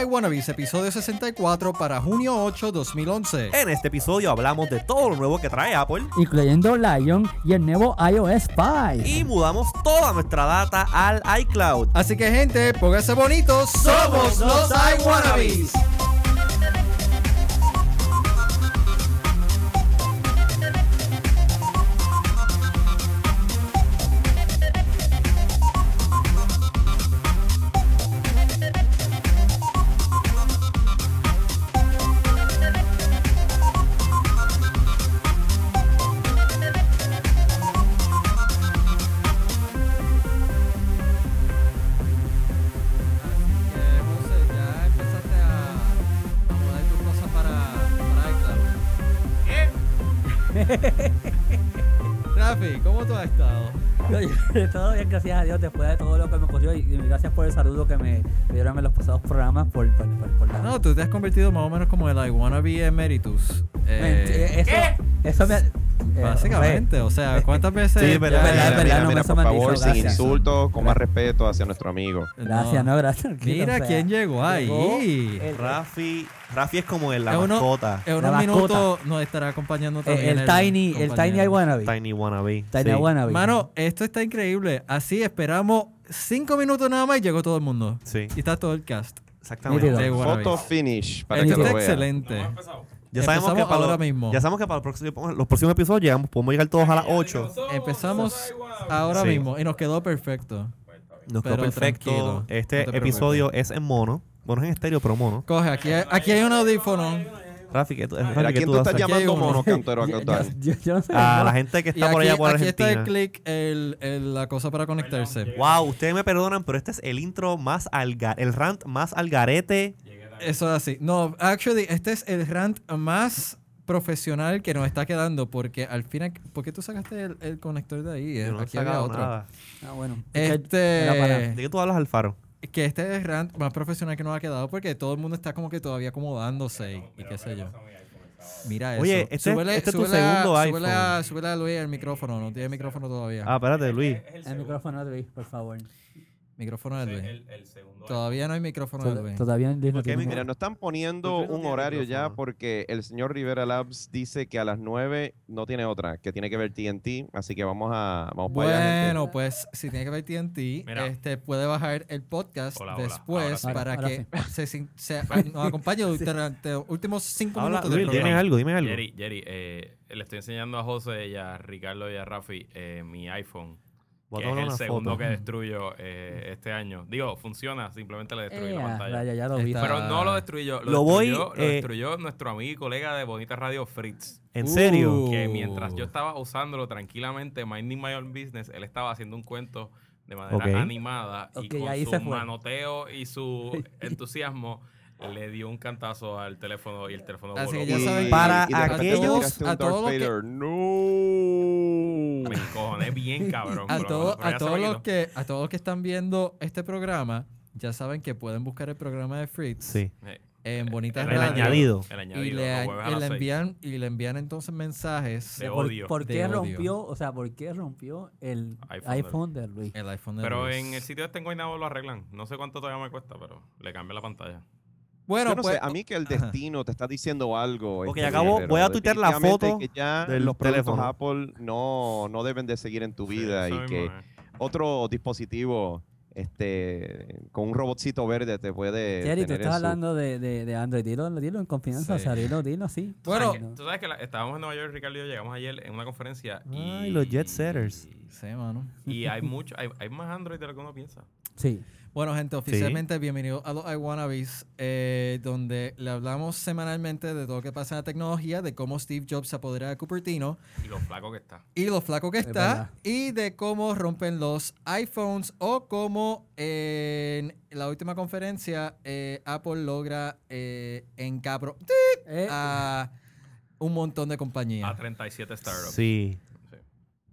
iWannabes, episodio 64 para junio 8, 2011. En este episodio hablamos de todo lo nuevo que trae Apple incluyendo Lion y el nuevo iOS 5. y mudamos toda nuestra data al iCloud. Así que, gente, pónganse bonitos. Somos los iWannabes. José, gracias a Dios, después de todo lo que me ocurrió. Y, gracias por el saludo que me dieron en los pasados programas. Por, por, por, por la- No, tú te has convertido más o menos como el I wanna be emeritus. Eh, Eh, eso, eso me. Eh, básicamente, o sea, ¿cuántas veces? Sí, ya- verdad, verdad, Mira, verdad, mira, no me mira, eso por favor, sin insultos, con más respeto hacia nuestro amigo. Gracias, no, gracias. Mira o sea, quién llegó ahí. llegó el- Rafi, Rafi es como el la uno- mascota. En unos minutos nos estará acompañando el, también. el Tiny, el Tiny compañero. iWannabes. Tiny Wannabe. Tiny sí. iWannabes. Mano, esto está increíble. Así esperamos cinco minutos nada más y llegó todo el mundo. Sí, Y está todo el cast. exactamente. Wannabe. Photo finish, para que lo está vean. excelente. Ya sabemos que para ahora los, mismo. Ya sabemos que para los próximos, los próximos episodios llegamos, podemos llegar todos a las 8. Empezamos ahora Sí. mismo y nos quedó perfecto. Nos quedó Pero perfecto. este no episodio es en mono. Bueno, es en estéreo, pero mono. Coge, aquí hay, aquí hay un audífono. Rafi, ¿qué tú, Rafi, Mira, ¿qué ¿quién tú tú estás? Aquí llamando mono cantero a cantar? yo, yo, yo no sé. A la gente que está por aquí, allá por aquí está Argentina. el click, el, el- la cosa para conectarse. Wow, ustedes me perdonan, pero este es el intro más al el rant más al garete. Eso es así. No, actually, este es el rant más profesional que nos está quedando porque al final, ¿por qué tú sacaste el, el conector de ahí? Yo no Aquí había otro. nada. Ah, bueno. Este, ¿De qué tú hablas, Alfaro? que este es el rant más profesional que nos ha quedado porque todo el mundo está como que todavía acomodándose y, y qué sé yo. Mira eso. Oye, este es- Súbele- este es tu súbele segundo súbele iPhone. Súbele a Luis el micrófono, no tiene micrófono todavía. Ah, espérate, Luis. El micrófono de Luis, por favor. Micrófono de Luis. Todavía no hay micrófono de Luis. Todavía Luis no ¿Por qué tiene mi- Mira, nos están poniendo no un tiene horario ya micrófono. porque el señor Rivera Labs dice que a las 9 no tiene otra, que tiene que ver TNT, así que vamos a vamos para allá. gente. Bueno, pues si tiene que ver TNT, Mira. este puede bajar el podcast Hola, hola. después sí. para Ahora que se, sin- se- nos acompañe durante los últimos cinco Habla, minutos del Luis, dime programa. algo, dime algo. Jerry, Jerry eh, le estoy enseñando a José y a Ricardo y a Rafi eh, mi iPhone, Voy a que es el una segundo foto. que destruyo eh, este año. Digo, funciona, simplemente le destruí Eh, la ah, pantalla. vaya, ya lo vi. Está- Pero no lo destruí yo, lo, Lo voy, destruyó, lo eh, destruyó nuestro amigo y colega de Bonita Radio, Fritz. ¿En serio? Uh. Que mientras yo estaba usándolo tranquilamente, minding my own business, él estaba haciendo un cuento de manera animada y con ahí su manoteo y su entusiasmo le dio un cantazo al teléfono y el teléfono Así voló. que ya Y- saben- Para y aquellos- a todos Darth los que- Vader. No. Me encojoné bien cabrón. A, pero- todo- a todos los que a todos los que están viendo este programa, ya saben que pueden buscar el programa de Fritz Sí. Eh, en Bonita el El Radio añadido. El y añadido. le, y le envían y le envían entonces mensajes De ¿Por, odio. ¿Por De qué odio. rompió, o sea, por qué rompió el iPhone iPhone, de Luis? el iPhone de Pero Luis. en el sitio este en Guaynabo lo arreglan. No sé cuánto todavía me cuesta, pero le cambié la pantalla. Bueno, Yo no pues sé, a mí que el ajá. destino te está diciendo algo. Ok, este, acabo- voy a tuitear la foto que ya del los productos teléfono. Apple no, no deben de seguir en tu vida Sí, y que otro dispositivo este con un robotcito verde te puede Jerry, tú estás hablando de, de, de Android. Dilo, dilo en confianza, Sí. o sea, dilo, dilo así. Bueno, Tú sabes que la- estábamos en Nueva York, Ricardo y yo llegamos ayer en una conferencia. Y, Ay, los jet setters. Sí, mano. Y hay mucho, hay, hay más Android de lo que uno piensa. Sí. Bueno, gente, oficialmente bienvenidos a los iWannabes, eh, donde le hablamos semanalmente de todo lo que pasa en la tecnología, de cómo Steve Jobs se apodera de Cupertino Y lo flaco que está. y lo flaco que Es está, verdad. y de cómo rompen los iPhones o cómo eh, en la última conferencia eh, Apple logra eh, encabro Eh, a un montón de A compañías. 37 startups. Sí.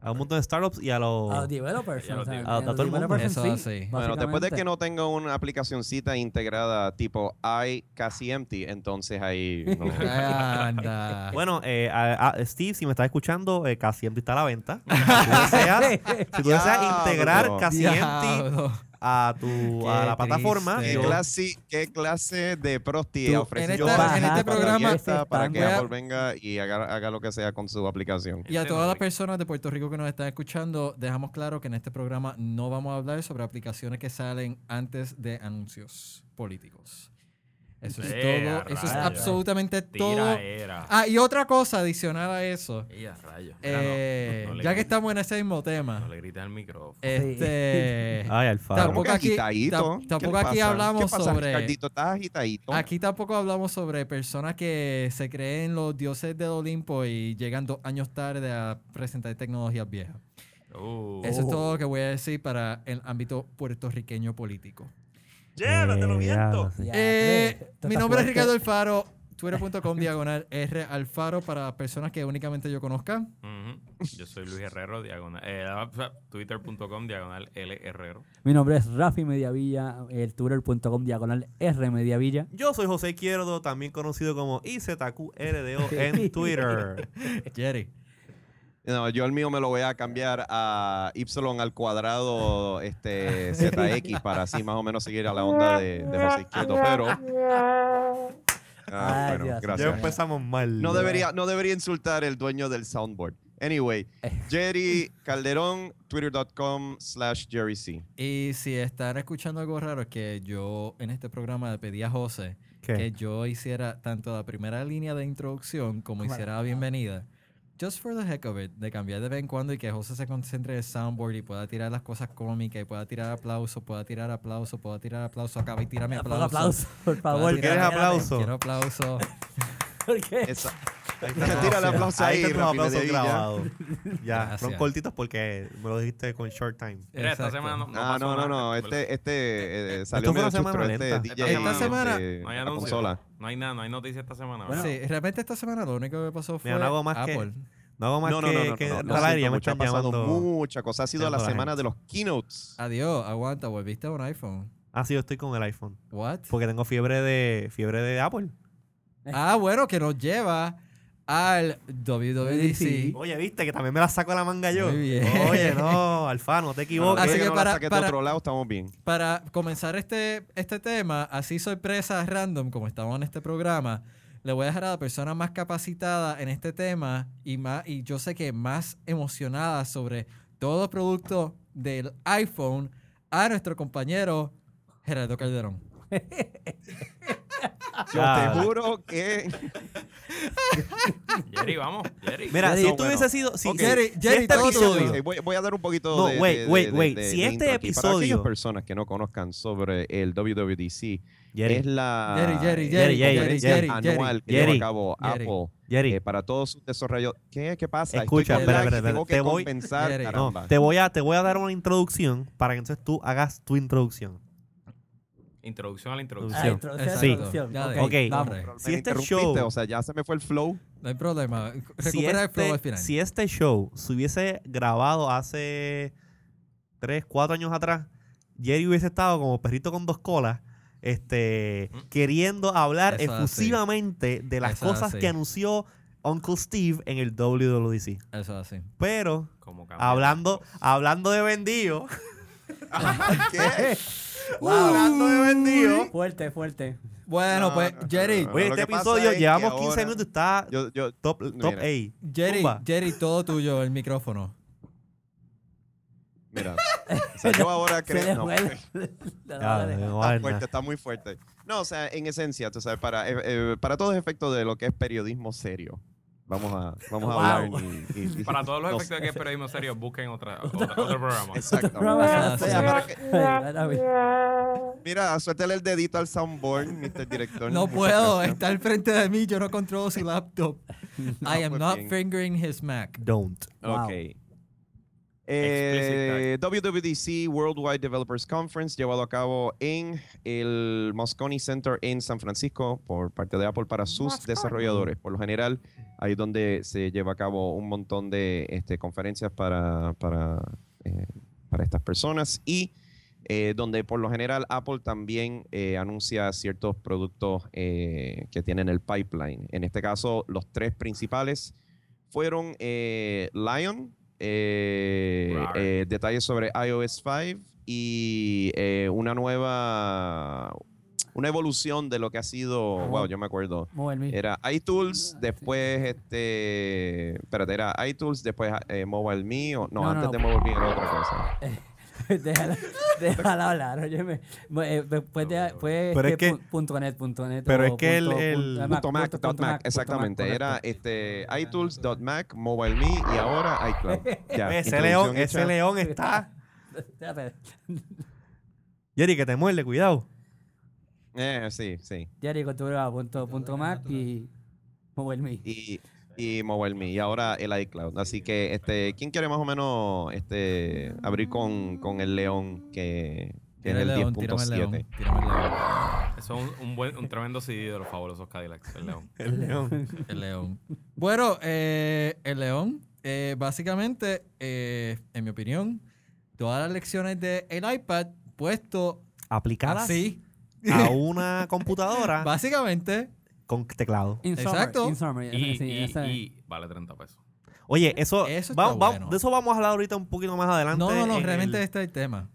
A un montón de startups y a los... a los developers. O sea. A- todo el mundo. Eso sí, así. Bueno, después de que no tenga una aplicacioncita integrada tipo i casi empty, entonces ahí no. Anda. Bueno, eh, a- a- Steve, si me estás escuchando, eh, casi empty está a la venta. Si tú deseas, si tú deseas integrar casi empty. A tu a la plataforma. ¿Qué yo- clase, ¿Qué clase de prosti ofrece en yo esta- en este programa- para que Voy a- Apple venga y haga, haga lo que sea con su aplicación? Y a todas las personas de Puerto Rico que nos están escuchando, dejamos claro que en este programa no vamos a hablar sobre aplicaciones que salen antes de anuncios políticos. Eso es todo. Eso es absolutamente todo. Tira era. Ah, y otra cosa adicional a eso. Eh, no- no le ya que estamos en ese mismo tema. No le grites al micrófono. Este. Ay, Alfaro. Tampoco ¿Cómo que aquí- tampoco aquí hablamos ¿Qué pasa, sobre-. Aquí tampoco hablamos sobre personas que se creen los dioses del Olimpo y llegan dos años tarde a presentar tecnologías viejas. Uh, Eso es todo lo que voy a decir para el ámbito puertorriqueño político. Llévatelo, Eh, viento. Eh, mi nombre es. Ricardo Alfaro, twitter.com diagonal R Alfaro para personas que únicamente yo conozca. ujú. Yo soy Luis Herrero, diagonal. eh, ah, Twitter.com, diagonal L Herrero. Mi nombre es Rafi Mediavilla, el twitter.com diagonal R Mediavilla. Yo soy José Izquierdo, también conocido como IZQRDO en Twitter. Jerry. No, yo el mío me lo voy a cambiar a y al cuadrado este, ZX para así más o menos seguir a la onda de, de José Izquierdo, pero... Ah, Ay, bueno, Dios. ya gracias. empezamos mal. No debería, no debería insultar el dueño del soundboard. Anyway, Jerry Calderón, twitter.com slash Jerry C. Y si están escuchando algo raro, es que yo en este programa le pedí a José ¿Qué? que yo hiciera tanto la primera línea de introducción como Como hiciera la bienvenida. Just for the heck of it, de cambiar de vez en cuando y que José se concentre en el soundboard y pueda tirar las cosas cómicas y pueda tirar aplauso, pueda tirar aplauso, pueda tirar aplauso, acaba y tírame aplauso. aplauso, por favor. tirar- ¿Quieres aplauso? Quiero aplauso. ¿Por qué? Esa- Ahí Tira el aplauso ahí, Ahí Mediavilla. grabados. Ya, Gracias. son cortitos porque me lo dijiste con short time. Mira, esta semana no, no Ah, no, no, no. Este, este eh, salió medio una semana chustro, este. DJ. Esta semana- de No hay anuncio. consola. No hay nada, no hay noticias esta semana. Bueno, ¿verdad? Sí, realmente esta semana lo único que pasó fue Mira, no hago más que-. No hago más No, no, que, no, no, que no, no, siento ya me mucho, están ha pasado llamando. mucha cosa. Ha sido la semana de los keynotes. Adiós, aguanta, volviste a un iPhone. Ah, sí, yo estoy con el iPhone. What? Porque tengo fiebre de fiebre de Apple. Ah, bueno, que nos lleva al WWDC. Oye, viste que también me la saco de la manga yo. Muy bien. Oye, no, Alfa, no te equivoques. Así que que no para- la para- de otro lado, estamos bien. Para comenzar este, este tema, así sorpresa random, como estamos en este programa, le voy a dejar a la persona más capacitada en este tema y, más, y yo sé que más emocionada sobre todo producto del iPhone a nuestro compañero Gerardo Calderón. Yo Ah. te juro que. Jerry, vamos. Jerry. Mira, Jerry, si esto bueno. hubiese sido. Si, Ok. si- Jerry, si Jerry, este episodio. voy, voy a dar un poquito No, de. wait, wait, de- wait. de- Si de este aquí. Para episodio- aquellas personas que no conozcan sobre el WWDC, Jerry, es la Jerry, Jerry, Jerry, Jerry, Jerry, anual que Jerry, lleva a cabo Jerry. Apple Jerry, eh, para todos sus desarrolladores. ¿Qué, ¿Qué pasa? Escucha, espera, espera, tengo espera, que te voy- no, te voy, a, te voy a dar una introducción para que entonces tú hagas tu introducción. Introducción a la Ah, introducción. introducción, Exacto. introducción. Ya Ok, de- Ok. vamos. corre. Me Si este interrumpiste, show- O sea, ya se me fue el flow. No hay problema. Si Recupera el flow al este, final. si este show se hubiese grabado hace 3, 4 años atrás, Jerry hubiese estado como perrito con dos colas, este, Mm. queriendo hablar Eso es así. efusivamente de las Eso es cosas así. que anunció Uncle Steve en el WWDC. Eso es así. Pero, Como cambia. hablando, hablando de vendido, ¿Qué? hablando de vendido, Fuerte, fuerte. Bueno, No, pues, no, no, Jerry, no, oye, lo este episodio es llevamos ahora- 15 minutos y está Yo, yo, top, top Mira. A. Jerry. Jerry, todo tuyo, el micrófono. mira. O sea, yo ahora Se creo. Está fuerte, está muy fuerte. No, o sea, en esencia, tú sabes, para, eh, eh, para todos efectos de lo que es periodismo serio. Vamos a, vamos a Wow. hablar y, y- y- Para todos los efectos de que es periodismo serio, busquen otra, otra- otro programa. Exacto. Ah. Mira, suéltale el dedito al soundboard, Mr. Director. No puedo, está al frente de mí, yo no controlo su laptop. I am pues not bien. fingering his Mac. Don't. Wow. Ok. Eh, WWDC Worldwide Developers Conference llevado a cabo en el Moscone Center en San Francisco por parte de Apple para sus desarrolladores. Por lo general, ahí es donde se lleva a cabo un montón de este, conferencias para, para, eh, para estas personas y eh, donde por lo general Apple también eh, anuncia ciertos productos eh, que tienen el pipeline. En este caso, los tres principales fueron eh, Lion, eh, eh, detalles sobre iOS 5 y eh, una nueva, una evolución de lo que ha sido, wow, yo me acuerdo. Mobile Me. Era iTools, después este, espérate, era iTools, después eh, Mobile Me, o, no, No, no, antes no. de Mobile Me era otra cosa. déjala, déjala hablar. Óyeme. Eh, después de, fue Pero es que- pu- punto net, punto net. pero o es que el- punto- el- punto- Punto Mac, punto- Mac, exactamente. Era este, iTools, dot Mac, Mobile Me y ahora iCloud. Ya, ese introducción león, hecha. ese león está. Espérate. Jerry, que te muerde, cuidado. Eh, sí, sí. Jerry, configuraba punto, punto Mac y Mobile Me. y, y Mobile Me y ahora el iCloud. Así que, este, ¿quién quiere más o menos este, abrir con, con el león que, que es el el león, tírame el león. 10.7? Tírame el león. Eso es un, un buen, un tremendo CD de los fabulosos Cadillacs, el León. El león. El león. Bueno, eh, el león, eh, básicamente, eh, en mi opinión, todas las lecciones del iPad puesto Aplicadas así. a una computadora Básicamente, con teclado. In Exacto. in summary, Y, sí, y- esa es. y vale 30 pesos. Oye, eso, Eso está va- va- bueno. de eso vamos a hablar ahorita un poquito más adelante. no, no, no, en realmente el- este es el tema.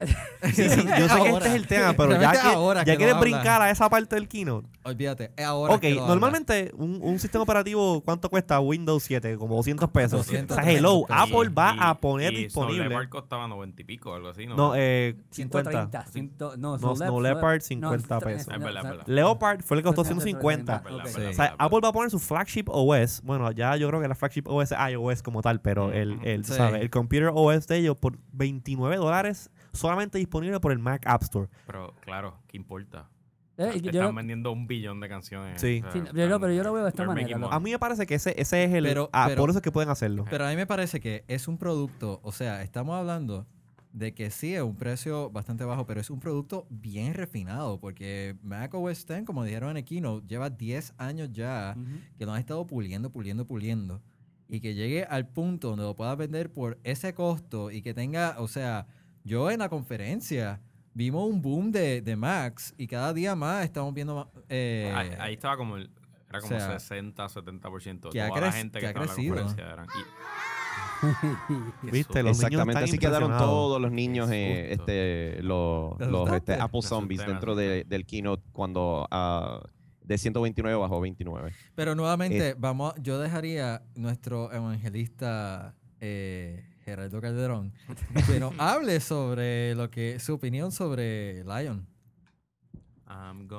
Sí, sí, yo sé que este es el tema, pero ya, que, ahora ya que quieres brincar a esa parte del keynote. Olvídate, es ahora ok, que normalmente un, un sistema operativo, ¿cuánto cuesta Windows 7? Como 200 pesos. 200, o sea, hello, 300 pesos. Apple va Y- a poner y disponible. Snow Leopard costaba 90 y pico, algo así, ¿no? No, eh, 50. 130, ciento- no, No, Snow Leopard, 50 no, pesos. Es verdad, es verdad. Leopard fue el que costó 150. 150. Es verdad, Ok. es Sí. verdad, O sea. Apple va a poner su flagship OS. Bueno, ya yo creo que la flagship OS es iOS como tal, pero el, el, tú Sí. sabes, el computer OS de ellos por 29 dólares solamente disponible por el Mac App Store. Pero claro, ¿qué importa? Eh, están lo- vendiendo un billón de canciones. Sí. o sea, Sí, están- pero, pero yo lo veo de esta manera. A mí me parece que ese, ese es el... Pero- ah, pero- por eso es que pueden hacerlo. Pero a mí me parece que es un producto, o sea, estamos hablando de que sí es un precio bastante bajo, pero es un producto bien refinado, porque Mac OS X, como dijeron en el keynote, lleva 10 años ya que lo han estado puliendo, puliendo, puliendo, y que llegue al punto donde lo puedas vender por ese costo y que tenga, o sea, yo en la conferencia vimos un boom de, de Macs y cada día más estamos viendo más, eh, ahí, ahí estaba como el, era como o sea, 60, 70%. que ha Toda la gente que que, ha estaba en crecido. la conferencia eran. y- ¿Viste? Los Exactamente, así quedaron todos los niños, eh, este, los, ¿Te los este? Apple Zombies dentro de- del keynote cuando ah, de 129 bajó 29. Pero nuevamente, vamos, yo dejaría nuestro evangelista eh, Gerardo Calderón que nos hable sobre lo que su opinión sobre Lion.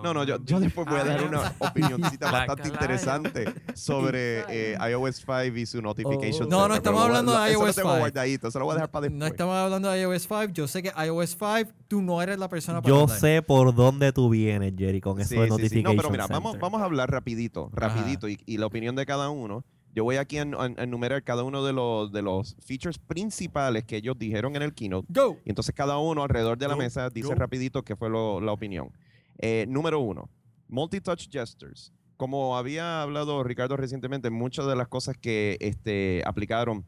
No, no, yo, después voy a dar una opinioncita Like bastante interesante sobre eh, iOS 5 y su notification. Oh. No, no center, estamos hablando de eso iOS lo tengo 5. guardadito, eso lo voy a dejar para después. No estamos hablando de iOS 5. Yo sé que iOS 5, tú no eres la persona para Yo hablar. sé por dónde tú vienes, Jerry, con eso Sí, de sí, sí. No, pero mira, vamos, vamos a hablar rapidito, rapidito, y, y la opinión de cada uno. Yo voy aquí a, en- a enumerar cada uno de los, de los features principales que ellos dijeron en el keynote. Go. Y entonces cada uno alrededor de la Go, mesa dice go. rapidito qué fue lo- la opinión. Eh, número uno, multi-touch gestures. Como había hablado Ricardo recientemente, muchas de las cosas que este, aplicaron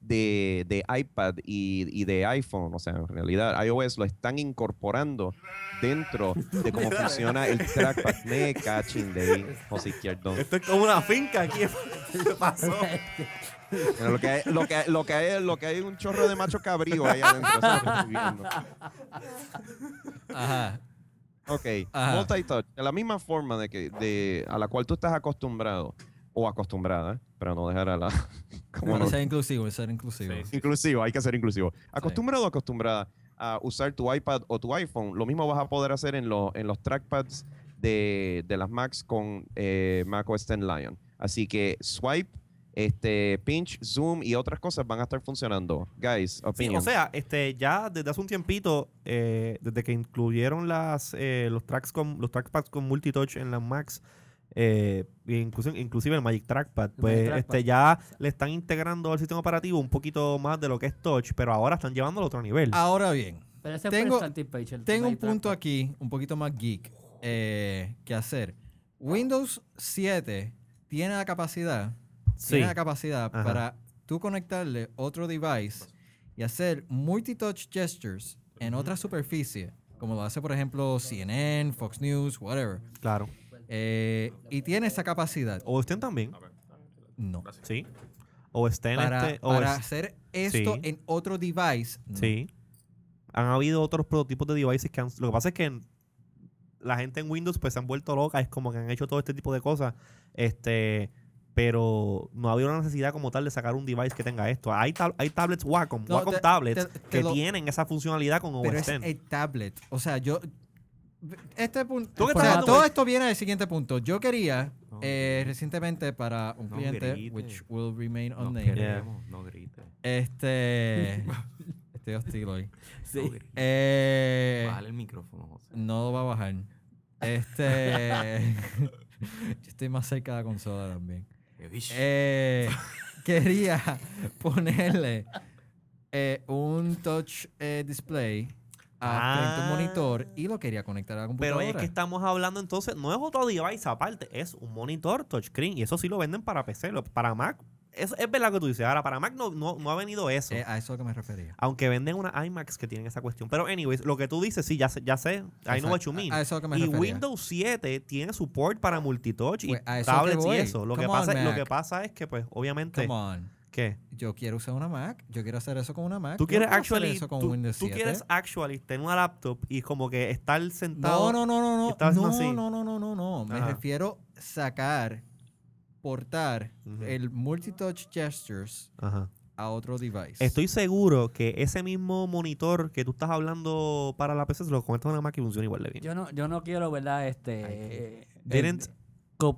de, de iPad y, y de iPhone, o sea, en realidad iOS lo están incorporando dentro de cómo funciona el trackpad. Me caching de ahí, José Izquierdo. Esto es como una finca aquí. ¿Qué pasó? Mira, Lo que, hay, lo, que, hay- lo, que hay, lo que hay es un chorro de macho cabrío ahí adentro. Ajá. Ok, Ajá. multi-touch, de la misma forma de que, de, a la cual tú estás acostumbrado o acostumbrada, ¿eh? Para no dejar a la... como no- ser inclusivo, ser inclusivo. Sí, sí. inclusivo, hay que ser inclusivo. Acostumbrado o acostumbrada a usar tu iPad o tu iPhone, lo mismo vas a poder hacer en, los en los trackpads de, de las Macs con eh, Mac OS X Lion. Así que swipe, este, pinch, zoom y otras cosas van a estar funcionando. Guys, Sí, opinion. o sea, este, ya desde hace un tiempito, eh, desde que incluyeron las, eh, los tracks con, los trackpads con multitouch en las Macs, eh, inclusive, inclusive el Magic Trackpad, pues Magic Trackpad. este, ya le están integrando al sistema operativo un poquito más de lo que es touch, pero ahora están llevándolo a otro nivel. Ahora bien, Pero ese Tengo- fue el starting page, el tengo un punto Trackpad. aquí, un poquito más geek, eh, que hacer. Windows 7 tiene la capacidad, sí, tiene la capacidad Ajá. para tú conectarle otro device y hacer multi-touch gestures en otra superficie, como lo hace, por ejemplo, CNN, Fox News, whatever. claro. Eh, y tiene esa capacidad. O estén también, No. sí. O estén Para, este, o para es- hacer esto Sí. en otro device, no. sí. han habido otros prototipos de devices que han... Lo que pasa es que en- la gente en Windows pues se han vuelto loca, es como que han hecho todo este tipo de cosas, este pero no ha habido una necesidad como tal de sacar un device que tenga esto. Hay, tab- hay tablets Wacom, No, Wacom te- tablets te- te que lo- tienen esa funcionalidad con Pero OS es 10. el tablet. O sea, yo. Este punto. O sea, todo esto viene del siguiente punto. Yo quería No eh, recientemente para un No cliente, grites. which will remain No unnamed. queremos, no grites. Este. estoy hostil hoy. No grites. Eh, Bájale el micrófono, José. no va a bajar. Este. yo estoy más cerca de la consola también. Eh. Eh, quería ponerle eh, un touch eh, display a Ah. un monitor y lo quería conectar a la Pero computadora. es que estamos hablando entonces, no es otro device aparte, es un monitor touchscreen. Y eso sí lo venden para PC. lo- Para Mac, es, es verdad que tú dices. Ahora, para Mac no, no, no ha venido eso. Eh, a eso que me refería. Aunque venden unas iMacs que tienen esa cuestión. Pero, anyways, lo que tú dices, sí, ya sé. Ya sé I know what you mean. A eso a que me y refería. Windows 7 tiene support para multitouch Pues, y a eso es que tablets y eso. Lo que, on, pasa, lo que pasa es que, pues, obviamente. Come on. ¿Qué? Yo quiero usar una Mac. Yo quiero hacer eso con una Mac. Tú Yo no quieres hacer actually. eso con Tú, Windows tú 7. quieres actually tener una laptop y como que estar sentado. No, no, no, no, no. No, así. no, no, no, no, no. Me Ajá. refiero sacar, portar Ujú. el multitouch gestures Ajá. a otro device. Estoy seguro que ese mismo monitor que tú estás hablando para la PC se lo conectas a una Mac y funciona igual de bien. Yo no, yo no quiero, ¿verdad? Este. Ay, eh, Didn't- eh,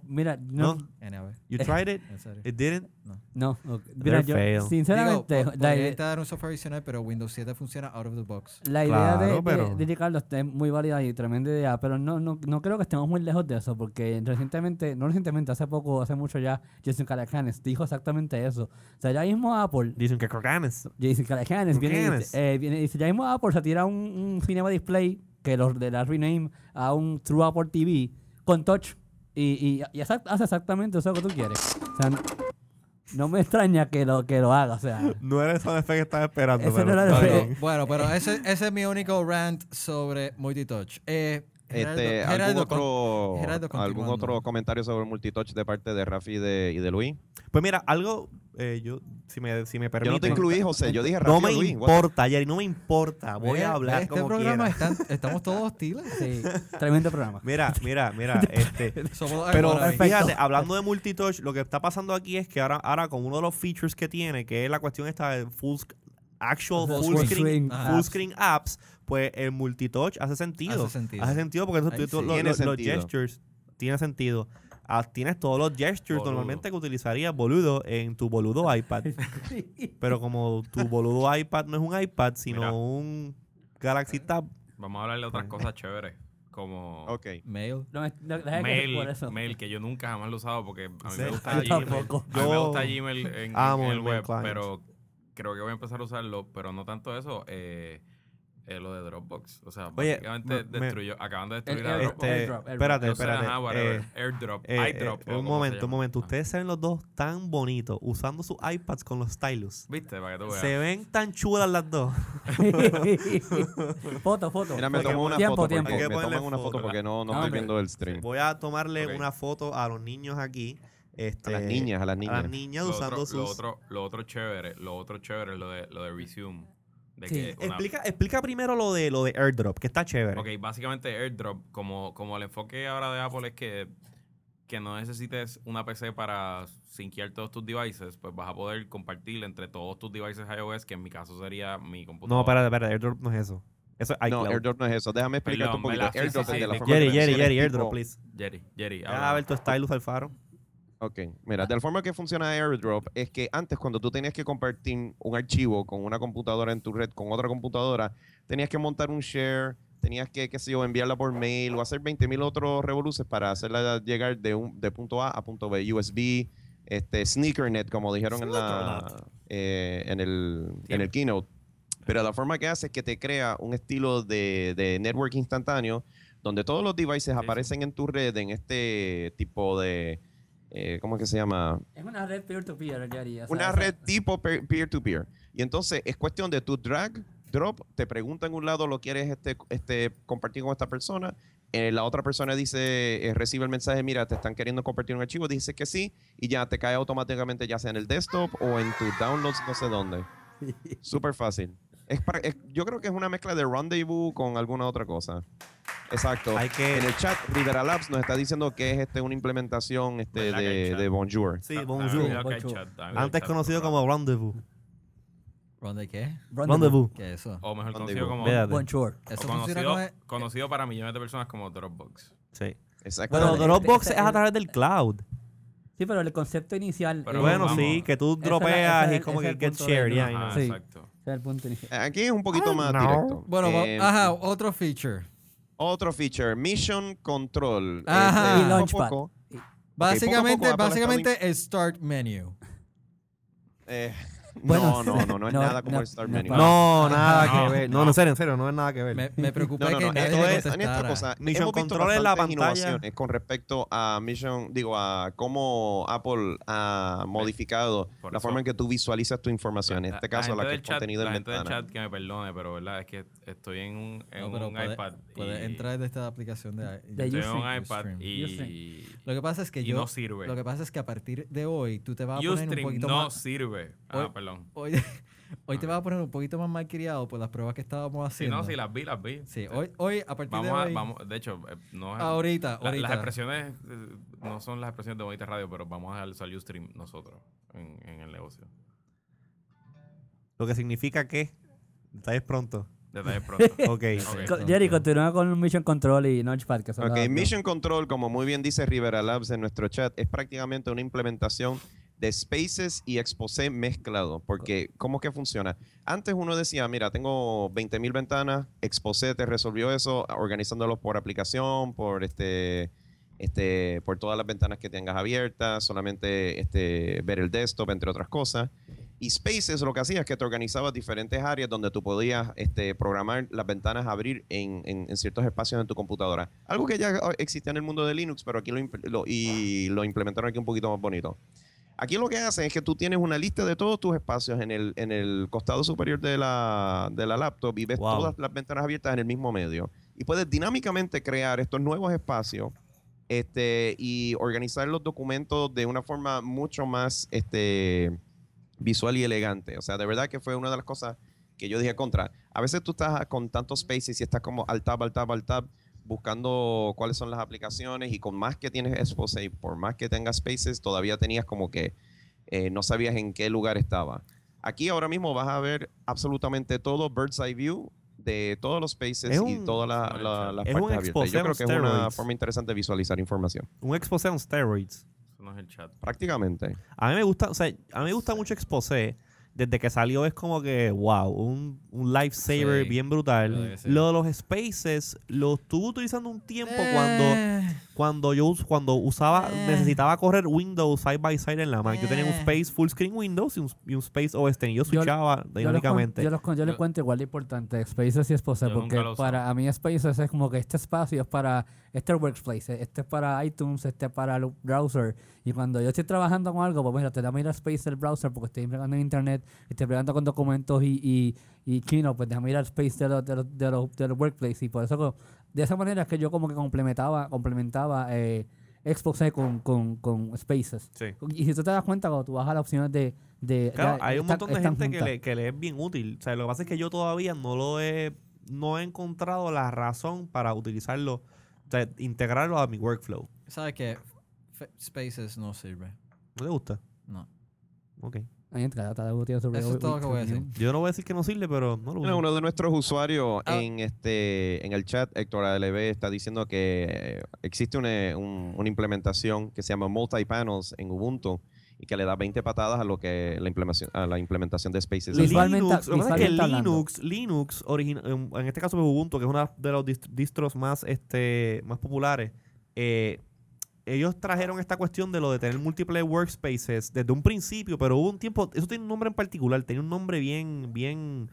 mira, no. ¿No? Anyway, You tried it, en serio. it didn't. No, ok. mira, yo, fail. Digo, sinceramente, po- la, podría ide- intentar un software adicional, pero Windows 7 funciona out of the box. la idea de, Claro, de- pero- de Ricardo está muy válida y tremenda idea, pero no, no, no creo que estemos muy lejos de eso, porque recientemente, no recientemente, hace poco, hace mucho ya, Jason Calacanis dijo exactamente eso. O sea, ya mismo Apple Dicen que crocanes. Jason Calacanis viene, y dice, eh, viene y dice, ya mismo Apple se tira un, un Cinema Display que los de la rename a un True Apple TV con touch y, y, y hace hace exactamente eso que tú quieres. O sea, no, no me extraña que lo, que lo haga, o sea... No era esa que estaba esperando. Ese pero no era el. Bueno, pero ese, ese es mi único rant sobre multitouch. Eh, Este, ¿algún, Gerardo, otro, Gerardo, ¿Algún otro comentario sobre multitouch de parte de Rafi y de, y de Luis? Pues mira, algo, eh, yo, si me, si me Yo permite. no te incluí, José. Yo dije Rafi No me Luis. importa, Jerry, no me importa. Voy a hablar este como programa quiera. están- estamos todos hostiles. Sí, tremendo programa. Mira, mira, mira, este. Pero fíjate, hablando de multitouch, lo que está pasando aquí es que ahora, ahora con uno de los features que tiene, que es la cuestión esta de full actual Full full, screen, screen Ajá. full screen apps, pues el multitouch hace sentido. Hace sentido. Hace sentido porque Ahí tú- sí. los, gestures tiene sentido. Ah, tienes todos los gestures Boludo. normalmente que utilizarías boludo en tu boludo iPad. Pero como tu boludo iPad no es un iPad, sino Mira. un Galaxy Tab. Vamos a hablar de otras cosas chéveres. Como. Mail. No, me- no, deja que- mail, por eso. mail, que yo nunca jamás lo he usado porque a mí Sí. me gusta Gmail. A mí me gusta Gmail en, el web, client. pero creo que voy a empezar a usarlo, pero no tanto eso, eh, eh, lo de Dropbox. O sea, Oye, básicamente me- me- destruyó, acaban de El destruir a airdrop, Dropbox. Este, airdrop, airdrop. espérate, espérate. ajá, whatever. eh, airdrop, Eh, eh, iDrop. un momento, un momento. Ah. Ustedes se ven los dos tan bonitos usando sus iPads con los stylus. ¿Viste? Para que tú veas. Se ven tan chulas las dos. foto, foto. Mira, me tomo una tiempo, foto tiempo. porque Hay que me toman una foto foto. porque no, no No, estoy hombre. viendo el stream. Voy a tomarle una foto a los niños aquí. Este, A las niñas, a las A niñas. las niñas Lo usando otro, sus. lo, otro, lo otro chévere, lo otro chévere es lo de, lo de Resume. De Sí. que una- Explica, explica primero lo de lo de AirDrop, que está chévere. Ok, básicamente AirDrop, como, como el enfoque ahora de Apple es que, que no necesites una PC para sinquear todos tus devices, pues vas a poder compartir entre todos tus devices iOS, que en mi caso sería mi computadora. No, espérate, espérate. AirDrop no es eso. Eso es No. AirDrop no es eso. Déjame explicarte Perdón, un poquito. AirDrop sí, es de la sí. forma Jerry, Jerry, Jerry, AirDrop, please. Jerry, Jerry, Deja ver tu stylus, Alfaro. Ok, mira, de la forma que funciona AirDrop es que antes cuando tú tenías que compartir un archivo con una computadora en tu red con otra computadora, tenías que montar un share, tenías que, qué sé yo, enviarla por mail o hacer 20.000 otros revoluces para hacerla llegar de, un, de punto A a punto B, USB, este, SneakerNet, como dijeron en, la, eh, en, el, en el keynote. Pero la forma que hace es que te crea un estilo de, de network instantáneo donde todos los devices sí. aparecen en tu red en este tipo de, eh, ¿cómo es que se llama? Es una red peer-to-peer, Jerry. o sea, Una esa- red tipo pe- peer-to-peer. Y entonces es cuestión de tu drag, drop, te pregunta en un lado, lo quieres este, este, compartir con esta persona. eh, la otra persona dice, eh, recibe el mensaje, mira, te están queriendo compartir un archivo, dice que sí, y ya te cae automáticamente ya sea en el desktop o en tus downloads, no sé dónde. Súper fácil. Es para- es- yo creo que es una mezcla de Rendezvous con alguna otra cosa. Exacto. Hay que- En el chat, Rivera Labs nos está diciendo que es este, una implementación este, ¿Verdad que hay de, de Bonjour. Sí, bonjour. ok, Bonjour. chat, Antes chat, conocido como Rendezvous. ¿Ronde qué? Rendezvous. ¿Qué es eso? O mejor Rendezvous. conocido como... Bonjour. Eso conocido, como... conocido para millones de personas como Dropbox. Sí. Exacto. Pero Bueno, Dropbox este- es a través del cloud. Sí, pero el concepto inicial. Pero eh, bueno, vamos. sí, que tú Ese es la- dropeas y es- como que get shared. exacto. El punto inicial. Aquí es un poquito más no. directo. Bueno, Eh, ajá, otro feature. Otro feature, Mission Control. Ajá. Este, Y Launchpad. poco, Básicamente, poco básicamente el start menu. eh, Bueno, no, no, no, no es no, nada como no, el Start no, Menu. no. No, nada No, que ver. No, no. no, en serio, en serio, no es nada que ver. Me, me preocupé No, no, que no. nadie Esto es, en esta cosa, Mission hemos visto Control en la pantalla. innovaciones con respecto a Mission, digo, a cómo Apple ha modificado Por la eso- forma en que tú visualizas tu información. En este caso, la, que es chat- contenido La en ventana. chat que me perdone, pero verdad es que estoy en un, en No, un puede- iPad. Puede y- entrar desde esta aplicación de, De Estoy en Ustream. un iPad y, Lo que pasa es que y yo... no sirve. Lo que pasa es que a partir de hoy tú te vas a poner un Ustream poquito no más... sirve. Hoy- perdón. Hoy, hoy te vas a poner un poquito más malcriado por las pruebas que estábamos Si haciendo. no, si las vi, las vi. Sí, hoy, hoy a partir Vamos de a, hoy... vamos, de hecho, eh, no es- Ahorita, la- ahorita. las expresiones eh, no son las expresiones de Bonita Radio, pero vamos a usar Ustream nosotros en, en el negocio. Lo que significa que detalles pronto. Detalles pronto. Ok. Ok. Co- Jerry, continúa con Mission Control y Launchpad. Que son Ok, las- Mission Control, como muy bien dice Rivera Labs en nuestro chat, es prácticamente una implementación de Spaces y Exposé mezclado. Porque, ¿cómo que funciona? Antes uno decía, mira, tengo 20.000 ventanas, Exposé te resolvió eso, organizándolos por aplicación, por este, este, por todas las ventanas que tengas abiertas, solamente este, ver el desktop, entre otras cosas. Y Spaces lo que hacía es que te organizaba diferentes áreas donde tú podías este, programar las ventanas a abrir en, ciertos espacios en tu computadora. Algo que ya existía en el mundo de Linux, pero aquí lo- y lo implementaron aquí un poquito más bonito. Aquí lo que hacen es que tú tienes una lista de todos tus espacios en el, en el costado superior de la, de la laptop y ves Wow. todas las ventanas abiertas en el mismo medio. Y puedes dinámicamente crear estos nuevos espacios este, y organizar los documentos de una forma mucho más este, visual y elegante. O sea, de verdad que fue una de las cosas que yo dije contra. A veces tú estás con tantos spaces y estás como al tab, al tab, al tab, buscando cuáles son las aplicaciones y con más que tienes Expose, por más que tengas spaces, todavía tenías como que eh, no sabías en qué lugar estaba. Aquí ahora mismo vas a ver absolutamente todo Bird's Eye View de todos los spaces Es y un- todas la- la- las es partes un abiertas. exposé Yo creo que es una forma interesante de visualizar información. Un exposé on steroids. Eso no es el chat. Prácticamente. A mí me gusta, o sea, a mí me gusta mucho exposé. Desde que salió es como que, wow, un, un lifesaver Sí. bien brutal. Sí. Lo de los spaces lo estuve utilizando un tiempo cuando Eh, cuando yo cuando usaba Eh. necesitaba correr Windows side by side en la Mac. Yo tenía un Eh. space full screen Windows y un, y un space OS y yo switchaba Yo, los con- dinámicamente. yo, los yo le Yo- cuento igual de importante Spaces y nunca porque para a mí Spaces es como que este espacio es para este es Workplace, este es para iTunes, este es para el browser y cuando yo estoy trabajando con algo, pues mira, te da mirar Space del browser porque estoy empleando en internet, estoy empleando con documentos y, y, y Keynote, pues déjame mirar Space de los de los, de los, de los Workplace y por eso de esa manera es que yo como que complementaba complementaba eh, Exposé con, con, con Spaces. Sí. Y si tú te das cuenta cuando tú vas a las opciones de... de Claro, ya hay un montón de gente que le, que le es bien útil. O sea, lo que pasa es que yo todavía no lo he no he encontrado la razón para utilizarlo, sea, integrarlo a mi workflow. ¿Sabes qué? F- Spaces no sirve. ¿No te gusta? No. Ok. Está sobre Eso es todo lo que voy a decir. Yo no voy a decir que no sirve, pero no lo uso. uno de nuestros usuarios Ah. en este en el chat, Héctor ALB, está diciendo que eh, existe una, un- una implementación que se llama multi-panels en Ubuntu y que le da 20 patadas a lo que la implementación, a la implementación de Spaces. Linux, lo que es que. Linux, Linux en, en este caso pues, Ubuntu, que es una de los dist- distros más, este, más populares, eh, ellos trajeron esta cuestión de lo de tener múltiples workspaces desde un principio, pero hubo un tiempo, eso tiene un nombre en particular, tenía un nombre bien, bien,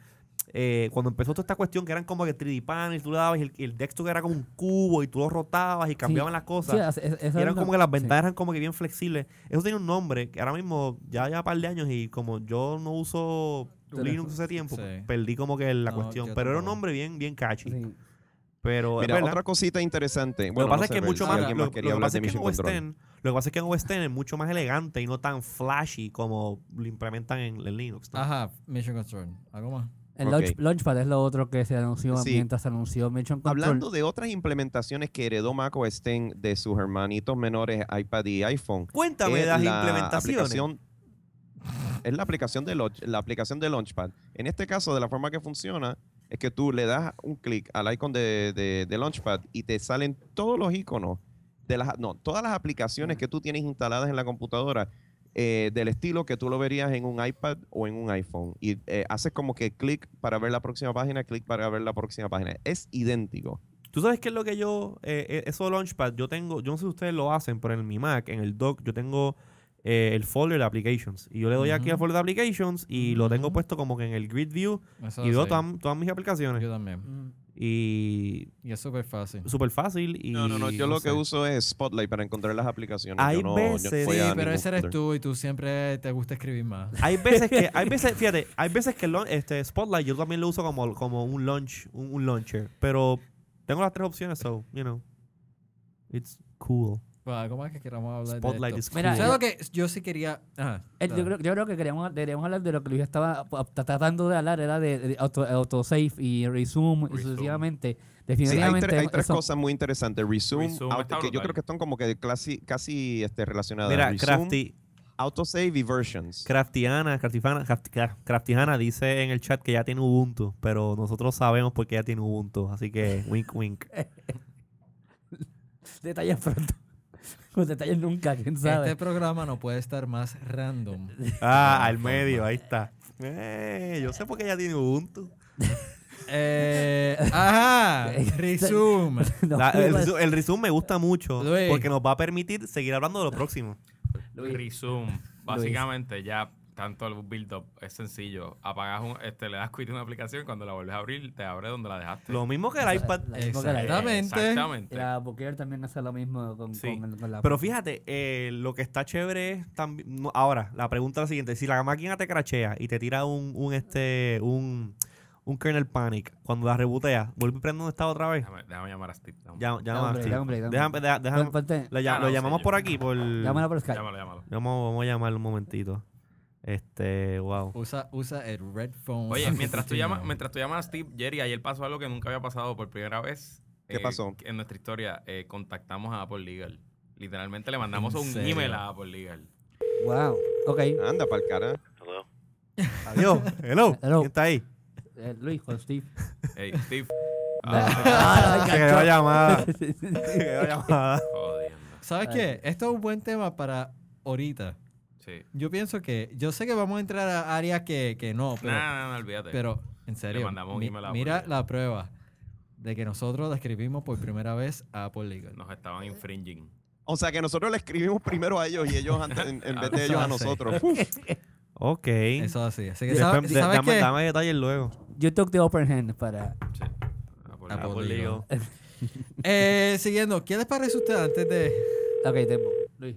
eh, cuando empezó toda esta cuestión que eran como que 3D panels, tú le dabas y el, el desktop era como un cubo y tú lo rotabas y cambiaban las cosas. Sí, es- es- eso Y es eran como que las sí. ventanas eran como que bien flexibles. Eso tiene un nombre que ahora mismo ya lleva un par de años y como yo no uso. Linux hace tiempo, Sí. perdí como que la No, cuestión. Pero era un nombre bien, bien catchy. Sí. Pero Mira, otra cosita interesante. lo que pasa no es sé, que es mucho si más, lo, más lo que pasa de es que en. X, lo que pasa es que en OS X es mucho más elegante y no tan flashy como lo implementan en, en Linux. ¿no? Ajá, Mission Control. ¿Algo más? El launch- Launchpad es lo otro que se anunció Sí. mientras se anunció Mission Control. Hablando de otras implementaciones que heredó macOS 10 de sus hermanitos menores iPad y iPhone. Cuéntame las la implementaciones. es la aplicación de Launch- la aplicación de Launchpad. En este caso, de la forma que funciona, es que tú le das un clic al icon de, de- de Launchpad y te salen todos los iconos de las, no, todas las aplicaciones que tú tienes instaladas en la computadora eh, del estilo que tú lo verías en un iPad o en un iPhone. Y eh, haces como que clic para ver la próxima página, clic para ver la próxima página. Es idéntico. ¿Tú sabes qué es lo que yo, eh, eh, eso de Launchpad, yo tengo, yo no sé si ustedes lo hacen, pero en mi Mac, en el dock, yo tengo eh, el folder de applications. Y yo le doy aquí al folder de applications y lo tengo puesto como que en el grid view Eso y veo todas, todas mis aplicaciones. Yo también. Mm. Y Y es súper fácil. súper fácil. Y, No, no, no. Yo lo que uso es Spotlight para encontrar las aplicaciones. Hay yo no, yo no veces- voy Sí, a pero ese eres tú y tú siempre te gusta escribir más. Hay veces que, hay veces, fíjate, hay veces que este Spotlight yo también lo uso como, como un launch, un, un launcher. Pero tengo las tres opciones, so, you know. It's cool. Bueno, ¿Cómo es que queramos hablar Spotlight de esto? Mira, ¿Sabes lo que yo sí quería? Ajá, Eh, yo, creo, yo creo que queríamos, deberíamos hablar de lo que Luis estaba t- tratando de hablar, era de, de auto, autosave y resume, y Resume. sucesivamente. Sí, hay, Definitivamente. tres- hay tres eso- cosas muy interesantes. Resume, Resume auto- está que yo creo que están como que casi, casi este, relacionadas. Mira, Resume, Crafty, autosave y versions. Craftiana, Craftifana, Crafti- Cra- Craftiana dice en el chat que ya tiene Ubuntu, pero nosotros sabemos por qué ya tiene Ubuntu, así que wink wink. Detalles pronto. Los detalles nunca, quién sabe. Este programa no puede estar más random. Ah, al medio, ahí está. Eh, yo sé por qué ya tiene Ubuntu. Eh, ajá, resume. No, La- el, resumen me gusta mucho Luis. porque nos va a permitir seguir hablando de lo próximo. Luis. Resume. Básicamente ya tanto el build up es sencillo. Apagas un, este, le das quit a una aplicación y cuando la vuelves a abrir te abre donde la dejaste. Lo mismo que el iPad. La la- Exactamente. Exactamente. La Booker también hace lo mismo con, Sí. con, el- con la. Pero fíjate, eh, lo que está chévere es también. no, ahora, la pregunta es la siguiente: si la máquina te crachea y te tira un, un este un, un kernel panic, cuando la rebotea, vuelve y prende donde estaba otra vez. Déjame, déjame llamar a Steve. Dame- Ya, llama un a Steve. un un Déjame, déjame- lo, Ah, lo llamamos por aquí. Por, Llámala por Skype. Llámalo, llámalo. Vamos, vamos a llamarlo un momentito. Este, wow. Usa, usa el red phone. Oye, mientras tú, llamas, mientras tú llamas a Steve, Jerry, ayer pasó algo que nunca había pasado por primera vez. ¿Qué Eh, pasó? En nuestra historia, eh, contactamos a Apple Legal. Literalmente le mandamos ¿En un serio? email a Apple Legal. Wow. Ok. Anda, para el cara. Adiós. Hello. Hello. ¿Quién está ahí? Eh, Luis, con Steve. Hey, Steve. Ah, Se quedó llamada. Se quedó llamada. Jodiendo. ¿Sabes qué? Esto es un buen tema para ahorita. Sí. Yo pienso que, yo sé que vamos a entrar a áreas que, que no, pero, No, no, no, olvídate. pero en serio, mandamos un mi- email a mira la prueba de que nosotros describimos por primera vez a Apple Legal. Nos estaban infringing. O sea que nosotros le escribimos primero a ellos y ellos antes- en, en vez de ellos a Ah, nosotros. Ok. Eso es así. Así que, Después- ¿sabes, de- ¿sabes dame, dame detalles luego. You took the open hand para. Sí. Apple, Apple Apple Legal. Legal. Eh, siguiendo, ¿qué les parece a usted antes de...? Ok, tiempo. Luis.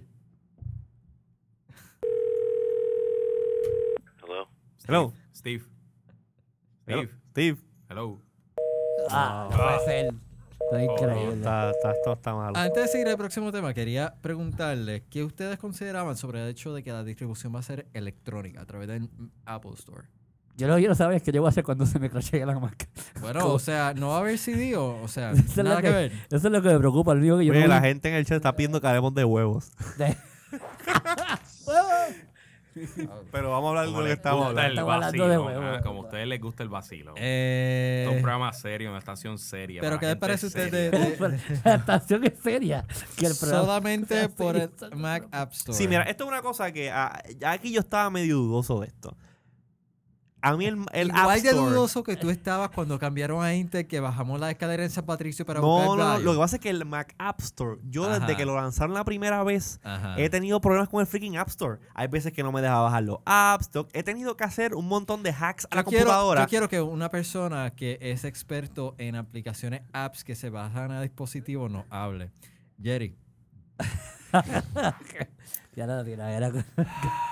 Hello. Steve. Hello. Steve. Steve. Hello. Ah, no puede ser. Está increíble. Está, está, esto está malo. Antes de seguir al próximo tema, quería preguntarles qué ustedes consideraban sobre el hecho de que la distribución va a ser electrónica a través del Apple Store. Yo lo que quiero saber es qué yo voy a hacer cuando se me crashee la Mac. Bueno, o sea, no va a haber CD o, o sea, Eso es lo nada que que- ver. Eso es lo que me preocupa. Lo único que yo Oye, no la voy- gente en el chat está pidiendo que hablemos de huevos. de- Pero vamos a hablar de Como lo que les estamos gusta el hablando. Estamos hablando de vacilo. huevos. ah, Como a ustedes les gusta el vacilo. Eh, Esto es un programa serio, una estación seria. pero ¿qué les parece a usted de, la estación es seria. Que el solamente por el Mac App Store? Sí, mira, esto es una cosa que ah, ya aquí yo estaba medio dudoso de esto. A mí el, el App Igual de Store... dudoso que tú estabas cuando cambiaron a Intel que bajamos la escalera en San Patricio para buscar No, no, no, Brian. lo que pasa es que el Mac App Store, yo Ajá. desde que lo lanzaron la primera vez, Ajá. he tenido problemas con el freaking App Store. Hay veces que no me deja bajar los apps, he tenido que hacer un montón de hacks a la yo quiero, computadora. yo quiero que una persona que es experto en aplicaciones apps que se bajan a dispositivos nos hable. Jerry. Ya la tira, era.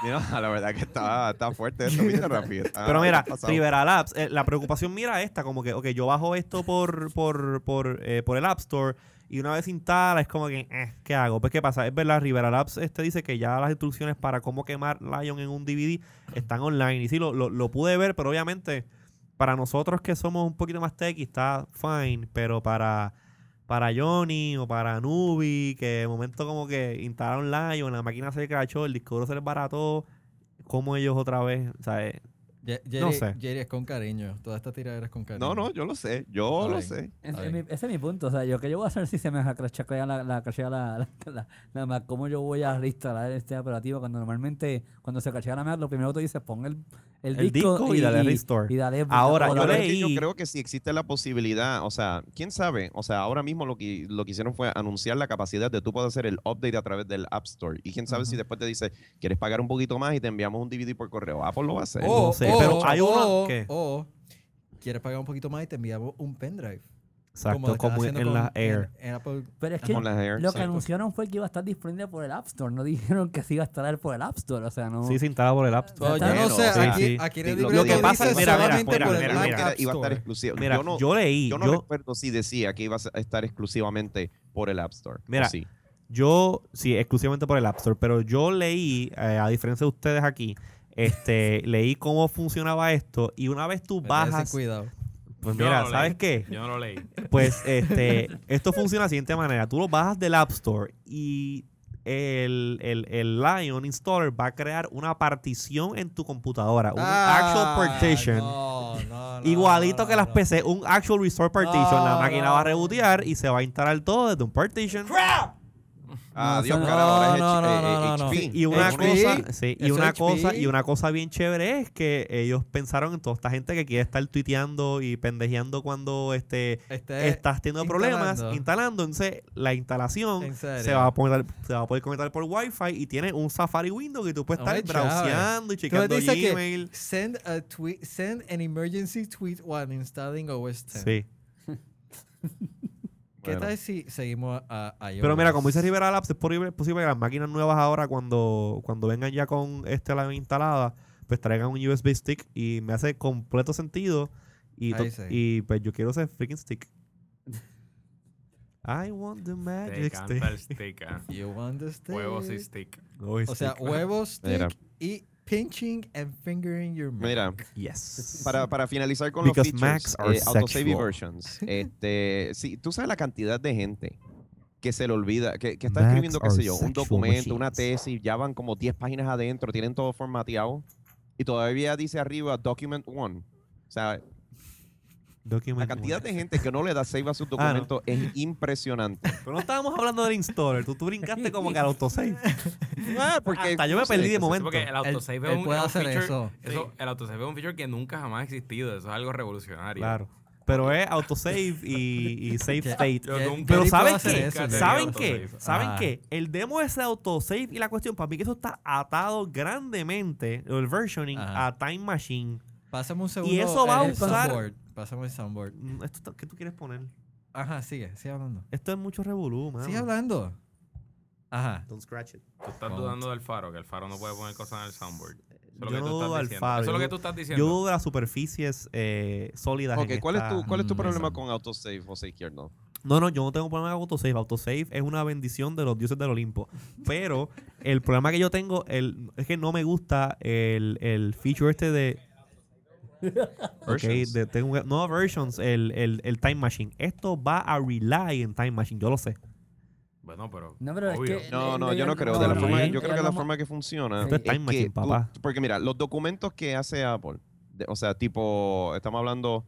Mira, la verdad que está, está fuerte esto, mira, Rafi. está- Pero mira. Rivera Labs, eh, la preocupación mira esta, como que, ok, yo bajo esto por, por, por, eh, por el App Store y una vez instala es como que, eh, ¿qué hago? Pues, ¿qué pasa? Es verdad, Rivera Labs este dice que ya las instrucciones para cómo quemar Lion en un DVD están online. Y sí, lo, lo, lo pude ver, pero obviamente para nosotros que somos un poquito más tech está fine, pero para, para Johnny o para Nubi, que de momento como que instalaron Lion, la máquina se crachó, el disco duro se les barató, como ellos otra vez, ¿sabes? Ye- Jerry, No sé. Jerry es con cariño. Toda esta tiradera es con cariño. No, no, yo lo sé, yo lo sé. Es- Está es bien. mi- ese es mi punto. O sea, yo que yo voy a hacer si se me crashea la, la, la, la, la- la Mac, ¿cómo yo voy a reinstalar este operativo cuando normalmente cuando se crashea la Mac, lo primero que tú dices, pon el, el, El disco y dale restore. Y dale Ahora, yo dale- creo que si existe la posibilidad, o sea, quién sabe, o sea, ahora mismo lo que, lo que hicieron fue anunciar la capacidad de tú poder hacer el update a través del App Store. Y quién sabe si después te dice, quieres pagar un poquito más y te enviamos un DVD por correo. Apple lo va a hacer. O, No sé, pero hay una o- que- o quieres pagar un poquito más y te enviamos un pendrive. Exacto, como, en, haciendo la con- Air. En, en Apple. Pero es que Con Air, lo que exacto. anunciaron fue que iba a estar disponible por el App Store. No dijeron que se iba a instalar por el App Store. O sea, no. Sí, se instala por el App Store. Yo Bueno, no sé, aquí, sí. aquí Sí, lo- lo que pasa es- iba a estar exclusivo. Mira, yo no, yo leí, yo no yo, recuerdo si decía que iba a estar exclusivamente por el App Store. ¿o Mira, sí? Yo, sí, exclusivamente por el App Store, pero yo leí, eh, a diferencia de ustedes aquí, este, leí cómo funcionaba esto y una vez tú bajas, cuidado. pues Yo mira, no ¿sabes leí. qué? Yo no lo leí. Pues este, esto funciona de la siguiente manera, tú lo bajas del App Store y el, el, el Lion Installer va a crear una partición en tu computadora, un Ah, actual partition. no, no, no, Igualito no, que las. PC, un actual restore partition. la máquina no, va a no. rebootear y se va a instalar todo desde un partition. Adiós, no, no, no. Y una HP, cosa, sí, y una HP. cosa, y una cosa bien chévere es que ellos pensaron en toda esta gente que quiere estar tuiteando y pendejeando cuando este Este, estás teniendo problemas instalando. Entonces, la instalación se va a poder, se va a poder conectar por Wi-Fi y tiene un Safari window que tú puedes estar browseando y checando Gmail. send a tweet, send an emergency tweet while installing OS 10. Sí. ¿Qué Bueno. tal si seguimos a, a Pero mira, como dice Rivera Labs, es posible, posible que las máquinas nuevas ahora, cuando, cuando vengan ya con este la instalada, pues traigan un USB stick y me hace completo sentido. Y, to- Ahí sí. y pues yo quiero ese freaking stick. I want the magic stick. el stick, ah. You want the stick. Huevos y stick. Oh, O sea, huevos, stick Mira. y pinching and fingering your Mac. Mira, yes. para, para finalizar con Because los features, eh, autosave versions. Este, sí, tú sabes la cantidad de gente que se le olvida, que, que está Macs escribiendo, qué sé yo, un documento, una tesis, ya van como 10 páginas adentro, tienen todo formateado y todavía dice arriba document one. O sea, Document la cantidad de gente que no le da save a sus Ah, ¿no? documentos es impresionante. Pero no estábamos hablando del installer. Tú, tú brincaste como que al autosave. Ah, porque, Hasta yo me perdí de momento. porque el autosave él es un, puede es un hacer feature, eso. eso- El autosave es un feature que nunca jamás ha existido. Eso es algo revolucionario. Claro. Pero es autosave y, y save state. Yo Ya- nunca- Pero ¿saben qué? eso. ¿Saben qué? ¿Saben Ah. qué? El demo ese autosave y la cuestión, para mí que eso está atado grandemente, el versioning, Ajá. a Time Machine. Pásame un segundo. eso va a usar- soundboard. Pásame el soundboard. Mm, Esto, está- ¿Qué tú quieres poner? Ajá, sigue, sigue hablando. Esto es mucho revolú, mano. Sigue hablando. Ajá. Don't scratch it. Tú estás dudando del faro, que el faro no puede poner cosas en el soundboard. Eso es lo Yo que no tú dudo diciendo. faro, Eso es lo que tú estás diciendo. Yo dudo de las superficies eh, sólidas. Ok, en ¿cuál es, tu, ¿cuál es tu problema con autosave, José Izquierdo? No, no, yo no tengo problema con autosave. Autosave es una bendición de los dioses del Olimpo. Pero el problema que yo tengo el, es que no me gusta el, el feature este de. Ok, Versions. de- tengo no versions, el, el, el Time Machine. Esto va a rely en Time Machine, yo lo sé. Bueno, pero. No, pero es obvio. que- No, Eh, no, eh, yo no eh, creo. no, De la no, forma, no, yo creo que la forma que funciona Esto es Time que Machine, tú- papá. porque mira, los documentos que hace Apple, de- o sea, tipo, estamos hablando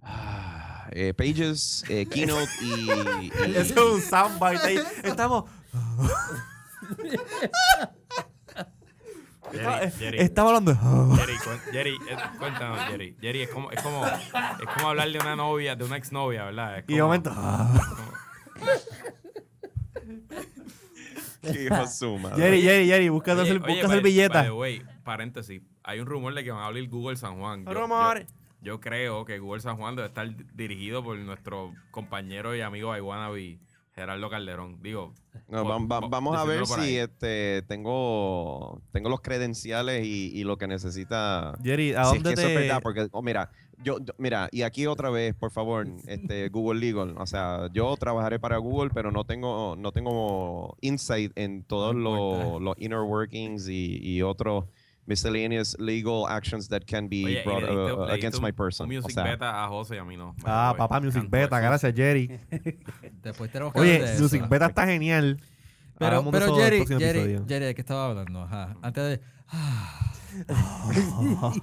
ah, eh, Pages, eh, Keynote y, y- Ese es un soundbite ahí. Estamos. Jerry, Jerry, Estamos hablando. Jerry, Jerry, eh, cuéntanos, Jerry. Jerry, es como, es como, es como hablar de una novia, de una exnovia, ¿verdad? Es Y de como- momento. hijo de madre. Jerry, Jerry, Jerry, busca Oye, hacer, oye, busca by- hacer billetas. by the way, paréntesis. Hay un rumor de que van a abrir Google San Juan. Yo, Rumores. yo- yo creo que Google San Juan debe estar di- dirigido por nuestro compañero y amigo Iwanabi, Gerardo Calderón. Digo, No, por- vam- por- vamos a ver si este, tengo, tengo los credenciales y, y lo que necesita. Jerry, ¿a si es dónde que te.? eso es verdad, porque, oh, mira, yo, yo- mira, y aquí otra vez, por favor, este, Google Legal. O sea, yo trabajaré para Google, pero no tengo, no tengo insight en todos No los, los inner workings y, y otros miscellaneous legal actions that can be Oye, brought uh, against my person. O music sea, beta a José y a mí no. Ah, papá, Music Beta, eso. gracias, Jerry. Después tenemos que Oye, eso. Music Beta está genial. Pero, Jerry, Jerry, episodio. Jerry, ¿de qué estaba hablando? Ajá. Antes de.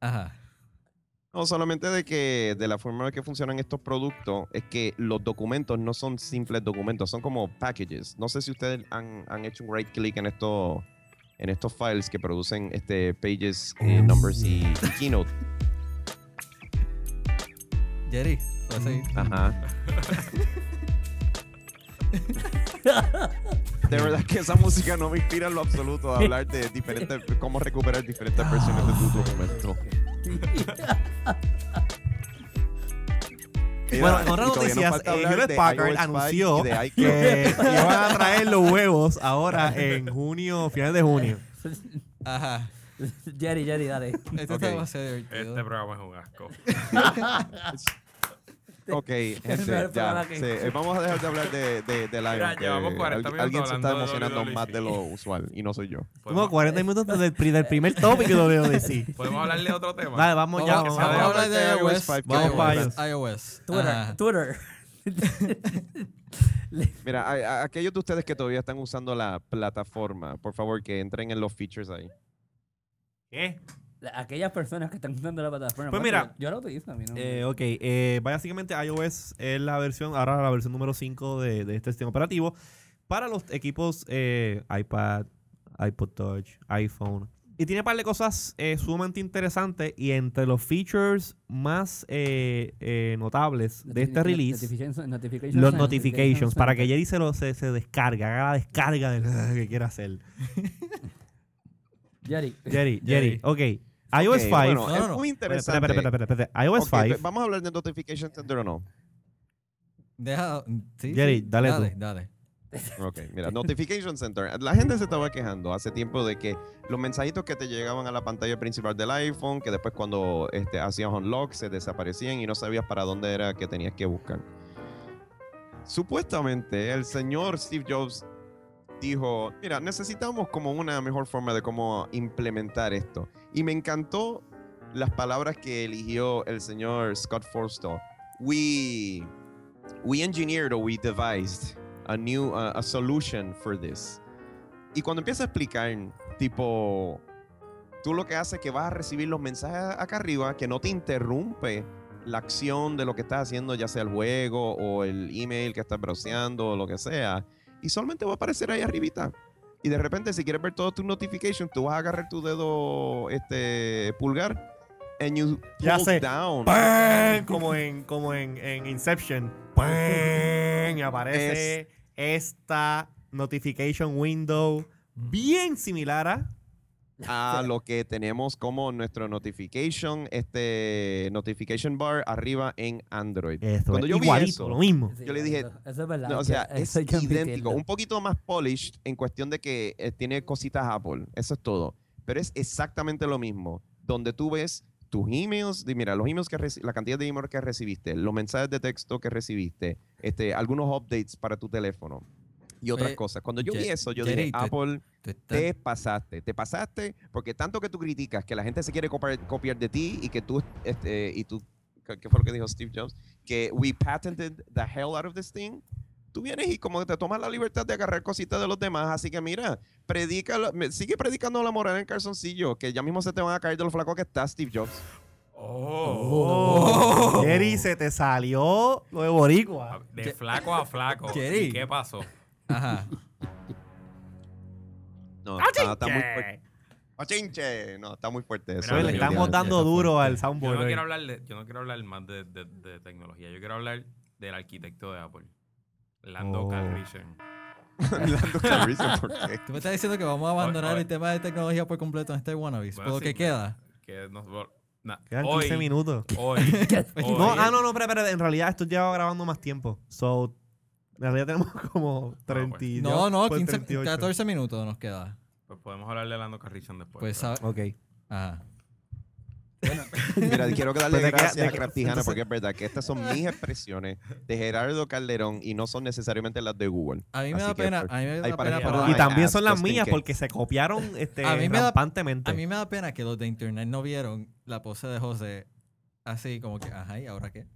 Ajá. No, solamente de que de la forma en que funcionan estos productos es que los documentos no son simples documentos, son como packages. No sé si ustedes han, han hecho un right click en estos en estos files que producen este pages, eh, numbers y, y keynote. Jerry, ¿puedes seguir? Ajá. De verdad que esa música no me inspira en lo absoluto a hablar de diferentes, cómo recuperar diferentes versiones de tu documento. Bueno, Mira, otra y todavía nos noticia, falta eh, Hewlett Packard iOS 5 anunció que iban a traer los huevos ahora en junio, finales de junio. Ajá. Jerry, Jerry, dale. Esto Ok. está demasiado divertido. Este programa es un asco. Ok, gente, ya. sí, eh, vamos a dejar de hablar de, de, de Lion, Mira, que llevamos 40 al- minutos alguien se está hablando de emocionando WWE. más de lo usual y no soy yo. Como ¿Podemos, 40 minutos desde el, pri- del primer tópico lo veo decir. podemos hablarle de otro tema. Vale, vamos ya. Vamos, Vamos, vamos a hablar de de iOS. iOS 5, Vamos para iOS. iOS. Twitter, Ajá. Twitter. Mira, a, a- aquellos de ustedes que todavía están usando la plataforma, por favor que entren en los features ahí. ¿Qué? La- Aquellas personas que están usando la plataforma. Pues mira, Yo la utilizo a mí, ¿no? Eh, ok, eh, básicamente iOS es la versión, ahora la versión número 5 de, de este sistema operativo para los equipos eh, iPad, iPod Touch, iPhone. Y tiene un par de cosas eh, sumamente interesantes y entre los features más eh, eh, notables de este release, notifications- notifications los notifications, para que. Jerry se, lo, se, se descarga, haga la descarga de lo que quiera hacer. Jerry. Jerry, Jerry. Jerry, ok. iOS Ok, 5. bueno, No, es no, no. muy Espera, interesante. espera, espera, espera, espera. iOS Ok, 5. vamos a hablar de Notification Center o no. Deja. sí, Jerry, sí. dale dale tú. Dale. Ok, mira, Notification Center. La gente se estaba quejando hace tiempo de que los mensajitos que te llegaban a la pantalla principal del iPhone, que después cuando este, hacías unlock se desaparecían y no sabías para dónde era que tenías que buscar. Supuestamente el señor Steve Jobs dijo, mira, necesitamos como una mejor forma de cómo implementar esto. Y me encantó las palabras que eligió el señor Scott Forstall. We, we engineered or we devised a new uh, a solution for this. Y cuando empieza a explicar, tipo, tú lo que haces es que vas a recibir los mensajes acá arriba que no te interrumpe la acción de lo que estás haciendo, ya sea el juego o el email que estás browseando o lo que sea. Y solamente va a aparecer ahí arribita. Y de repente, si quieres ver todas tus notifications, tú vas a agarrar tu dedo este, pulgar and you Ya pull sé. down. Como en, como en, en Inception. Y aparece esta notification window bien similar a. a lo que tenemos como nuestro notification, este notification bar arriba en Android. Esto Cuando es yo vi igualito, eso, lo mismo. Sí, Yo le dije, Eso, eso es verdad. No, o sea, eso es idéntico, un poquito más polished en cuestión de que eh, tiene cositas Apple, eso es todo. Pero es exactamente lo mismo, donde tú ves tus emails, de, mira, los emails que la cantidad de emails que recibiste, los mensajes de texto que recibiste, este, algunos updates para tu teléfono y otras Eh, cosas. Cuando yo vi eso, yo Jerry, dije, Apple, te pasaste, te pasaste, porque tanto que tú criticas que la gente se quiere copiar, copiar de ti y que tú, este, y tú, ¿qué fue lo que dijo Steve Jobs? Que we patented the hell out of this thing. Tú vienes y como que te tomas la libertad de agarrar cositas de los demás, así que mira, predica, sigue predicando la moral en el calzoncillo, que ya mismo se te van a caer de lo flaco que está Steve Jobs. Oh. Jerry, se te salió lo de Boricua. De flaco a flaco. Jerry. ¿Y qué pasó? Ajá. No, está, está muy fuerte. ¡Ochinche! No, está muy fuerte eso. Mira, le estamos dando duro al Yo soundboard. no hoy. quiero hablar, de, yo no quiero hablar más de, de- de tecnología. Yo quiero hablar del arquitecto de Apple. Lando Oh. Calrissian. Lando Calrissian, ¿por qué? Tú me estás diciendo que vamos a abandonar el tema de tecnología por completo en este Wannabes. Bueno, por lo sí, que queda. Que nos, na- Quedan hoy, 15 minutos. Hoy. hoy- No, ah, no, no, espera, espera. En realidad esto lleva grabando más tiempo. So, en realidad tenemos como 30. y- No, no, pues 15, 38. 14 minutos nos queda. Pues podemos hablar de Lando Calrissian después. Pues, pero- ¿sabes? Ok. Ajá. Mira, quiero darle Pero de gracias de a entonces- porque es verdad que estas son mis expresiones de Gerardo Calderón y no son necesariamente las de Google. A mí me Así da que, pena, pues, a mí me ahí da para pena que los- Y también son las just in mías case. porque se copiaron este, A mí me da- rampantemente. A mí me da pena que los de internet no vieron la pose de José así como que, ajá, ¿y ahora qué?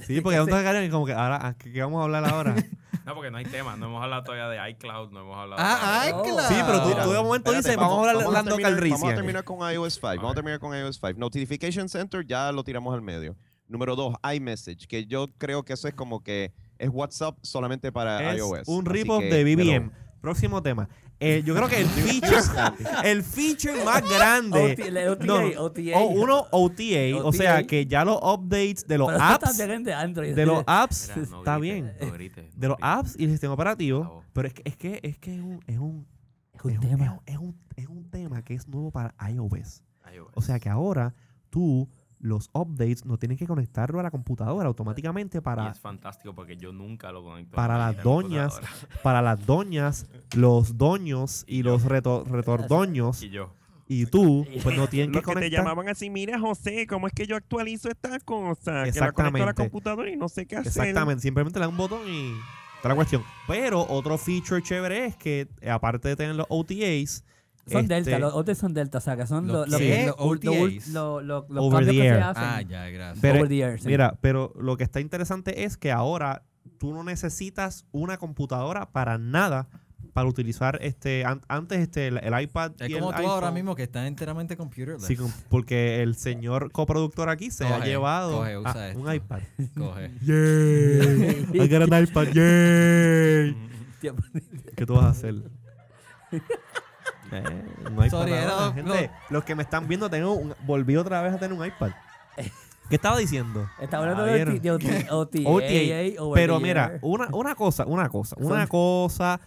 Sí, porque no te y como que ahora, ¿a ¿qué, vamos a hablar ahora? No, porque no hay tema. No hemos hablado todavía de iCloud, no hemos hablado Ah, Oh. claro. Sí, pero tú, tú de momento espérate, dices, vamos a hablar de terminar, Vamos a terminar con iOS 5. Vamos a terminar con iOS 5. Notification Center ya lo tiramos al medio. Número dos, iMessage, que yo creo que eso es como que es WhatsApp solamente para Es iOS. un rip-off de BBM. pero- Próximo tema. Eh, yo creo que el feature, el feature más grande. OTA, No, no. OTA. O uno OTA, o sea que ya los updates de los Pero apps, de Android. de los apps, Mira, no está bien. no grites, no De los apps y el sistema operativo, pero es que es que es que es un es un Es un es un- tema. es un- es un- es un tema que es nuevo para iOS. iOS. O sea que ahora tú los updates no tienes que conectarlo a la computadora automáticamente Y para es fantástico porque yo nunca lo conecto. a para la las maldita doñas, computadora. para las doñas, los doños y los reto- retordoños Y yo. y tú, pues no tienen que Los que te conectar. llamaban así, mira José, ¿cómo es que yo actualizo esta cosa? Que la conecto a la Exactamente. computadora y no sé qué hacer. Exactamente, simplemente le dan un botón y está la cuestión. Pero otro feature chévere es que aparte de tener los OTAs, Son este, Delta, los otros son Delta, o sea, que son ¿Los OTAs? Over que se air. hacen. Ah, ya, gracias. Pero- Over the air, sí. Mira, pero lo que está interesante es que ahora tú no necesitas una computadora para nada para utilizar este an- antes este el, el iPad es y como el tú ahora iPhone. mismo que estás enteramente computerless. Sí, porque el señor coproductor aquí se ha Coge, llevado coge, usa a- un iPad. Coge. Yay. I got an iPad. Yay. Tiempo. ¿Qué tú vas a hacer? Eh, Sorry, ahora, gente. Los que me están viendo, tengo un- volví otra vez a tener un iPad. ¿Qué estaba diciendo? Está hablando Ah, de. OT- de OT- OTA, OTA. over Pero the mira, air. una, una cosa, una cosa, una Son- cosa.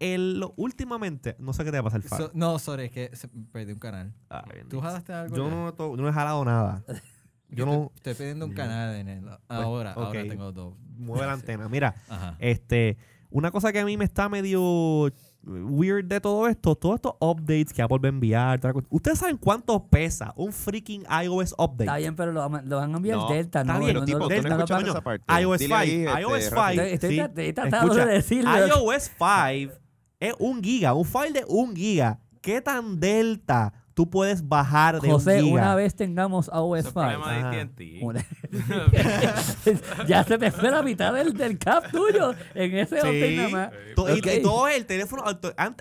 El, últimamente, no sé qué te va a pasar, Fab. So- no, sorry, es que se- perdí un canal. Ay, ¿Tú jalaste algo? yo ya? no, to- no he jalado nada. Yo no. Estoy, estoy pidiendo un canal en el. Ahora, ok. ahora tengo dos. Mueve la antena. Mira, Ajá. este. Una cosa que a mí me está medio weird de todo esto, todos estos updates que Apple va a enviar. ¿Ustedes saben cuánto pesa un freaking iOS update? Está bien, pero lo, van- lo van a enviar No, Delta, está ¿no? bien, no, Pero tipo, Delta, no, esa parte. iOS Dile 5, ahí, este, iOS 5. Rafi. Estoy- sí. tratando Escucha, de decirlo. iOS 5 es un giga, un file de un giga. ¿Qué tan delta tú puedes bajar de José, un giga? una vez tengamos Ese iOS es el 5. problema Ajá. de AT&T. Una- ya se te fue la mitad del, del cap tuyo en ese Sí. nada más. Y- todo el teléfono,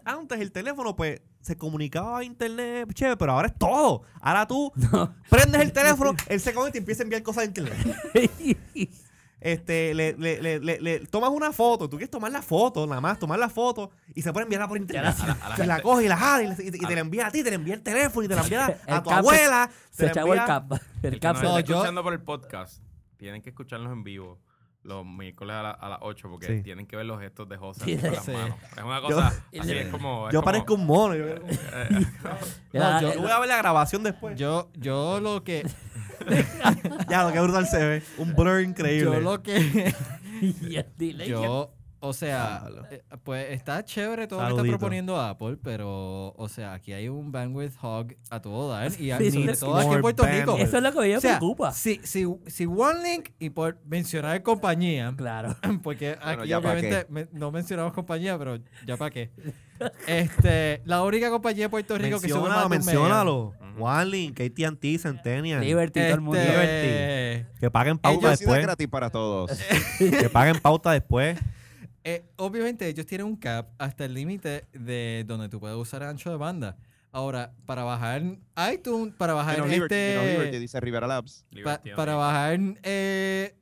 antes el teléfono pues se comunicaba a internet, chévere, pero ahora es todo. Ahora tú prendes el teléfono, él se conecta y empieza a enviar cosas a internet. Este, le, le, le, le- le tomas una foto, tú quieres tomar la foto, nada más, tomar la foto y se puede enviarla por internet. a la- a la y la gente- coge y la jala y, te- y te la envía a ti, te la envía el teléfono y te la envía a, tu cap se- abuela. Se echaba el cap. El El cap se- No, escuchando por el podcast, tienen que escucharnos en vivo los miércoles a, la- a las 8 porque Sí. tienen que ver los gestos de José Sí. con las Sí. manos. Es una cosa, Yo- así es como... es Yo como- parezco un mono. Yo, yo- yo voy a ver la grabación después. Yo, yo lo que. ya, lo que brutal se ve. Un blur increíble. Yo lo que. Yo, o sea, eh, pues está chévere todo lo que está Saludito. proponiendo Apple, pero, o sea, aquí hay un bandwidth hog a todo dar y a- Sí, todo aquí en more Puerto Rico. bandwidth. Eso es lo que a mí me O sea, preocupa. si, si, si OneLink, y por mencionar compañía, Claro. porque aquí ya pa' obviamente me- no mencionamos compañía, pero ya para qué. Este, la única compañía de Puerto Rico que sube más Menciónalo, de un mega. menciónalo. OneLink, AT&T, Centennial. Liberty, todo el mundo. Este, Que paguen pauta Publicidad después. gratis para todos. Que paguen pauta después. Eh, obviamente ellos tienen un cap hasta el límite de donde tú puedes usar ancho de banda. Ahora, para bajar iTunes, para bajar este, Liberty, dice Rivera Labs. pa- Liberty, para ok. bajar eh,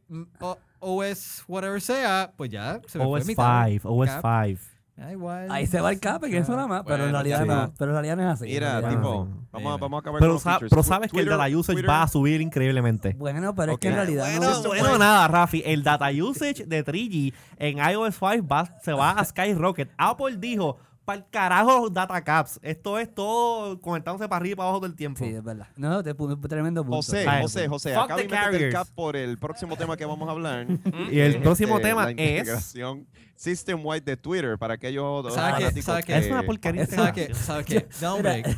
OS whatever sea, pues ya se me fue OS mitad. 5, OS Cap. 5. Ah, igual. Ahí se va el cap en eso nada más, pero en realidad sí. no. Pero en realidad no es así. Mira, no tipo, vamos a, vamos a acabar Pero, con sa- features. pero sabes que el data usage Twitter- va a subir increíblemente. Bueno, pero es que en realidad Bueno, no. bueno, nada, Rafi. El data usage de 3G en iOS 5 va- se va a skyrocket. Apple dijo, para el carajo los data caps. Esto es todo conectándose para arriba y para abajo todo el tiempo. Sí, es verdad. No, te pu- tremendo punto. José, Ay, José, José, the de meter el carriers. cap por el próximo tema que vamos a hablar. Y el próximo Este, tema la es... integración system wide de Twitter para aquellos ¿Sabe qué? ¿Sabe que- Es una porquería. ¿Sabes qué? ¿Sabes qué? Da un break.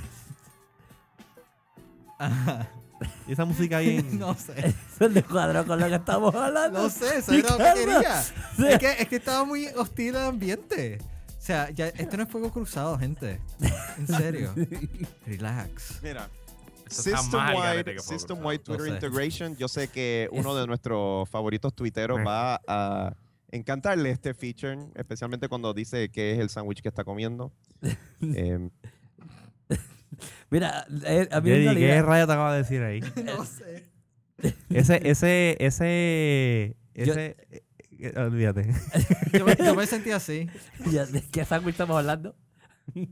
Ajá. Y esa música ahí en... No sé. Eso es de cuadro con lo que estamos hablando. No sé, eso era lo que quería. Sí. Es que, es que estaba muy hostil el ambiente. O sea, ya, esto no es fuego cruzado, gente. En serio. Relax. Mira, está System Twitter No sé. Integration. Yo sé que uno de nuestros favoritos tuiteros Eh. va a encantarle este feature, especialmente cuando dice que es el sándwich que está comiendo. Em, Mira, eh, a mí Jerry, ¿qué rayo te acaba de decir ahí? No sé. Ese, ese, ese, ese... eh, eh, olvídate. Yo me, yo me sentí así. Ya, ¿De qué sándwich estamos hablando?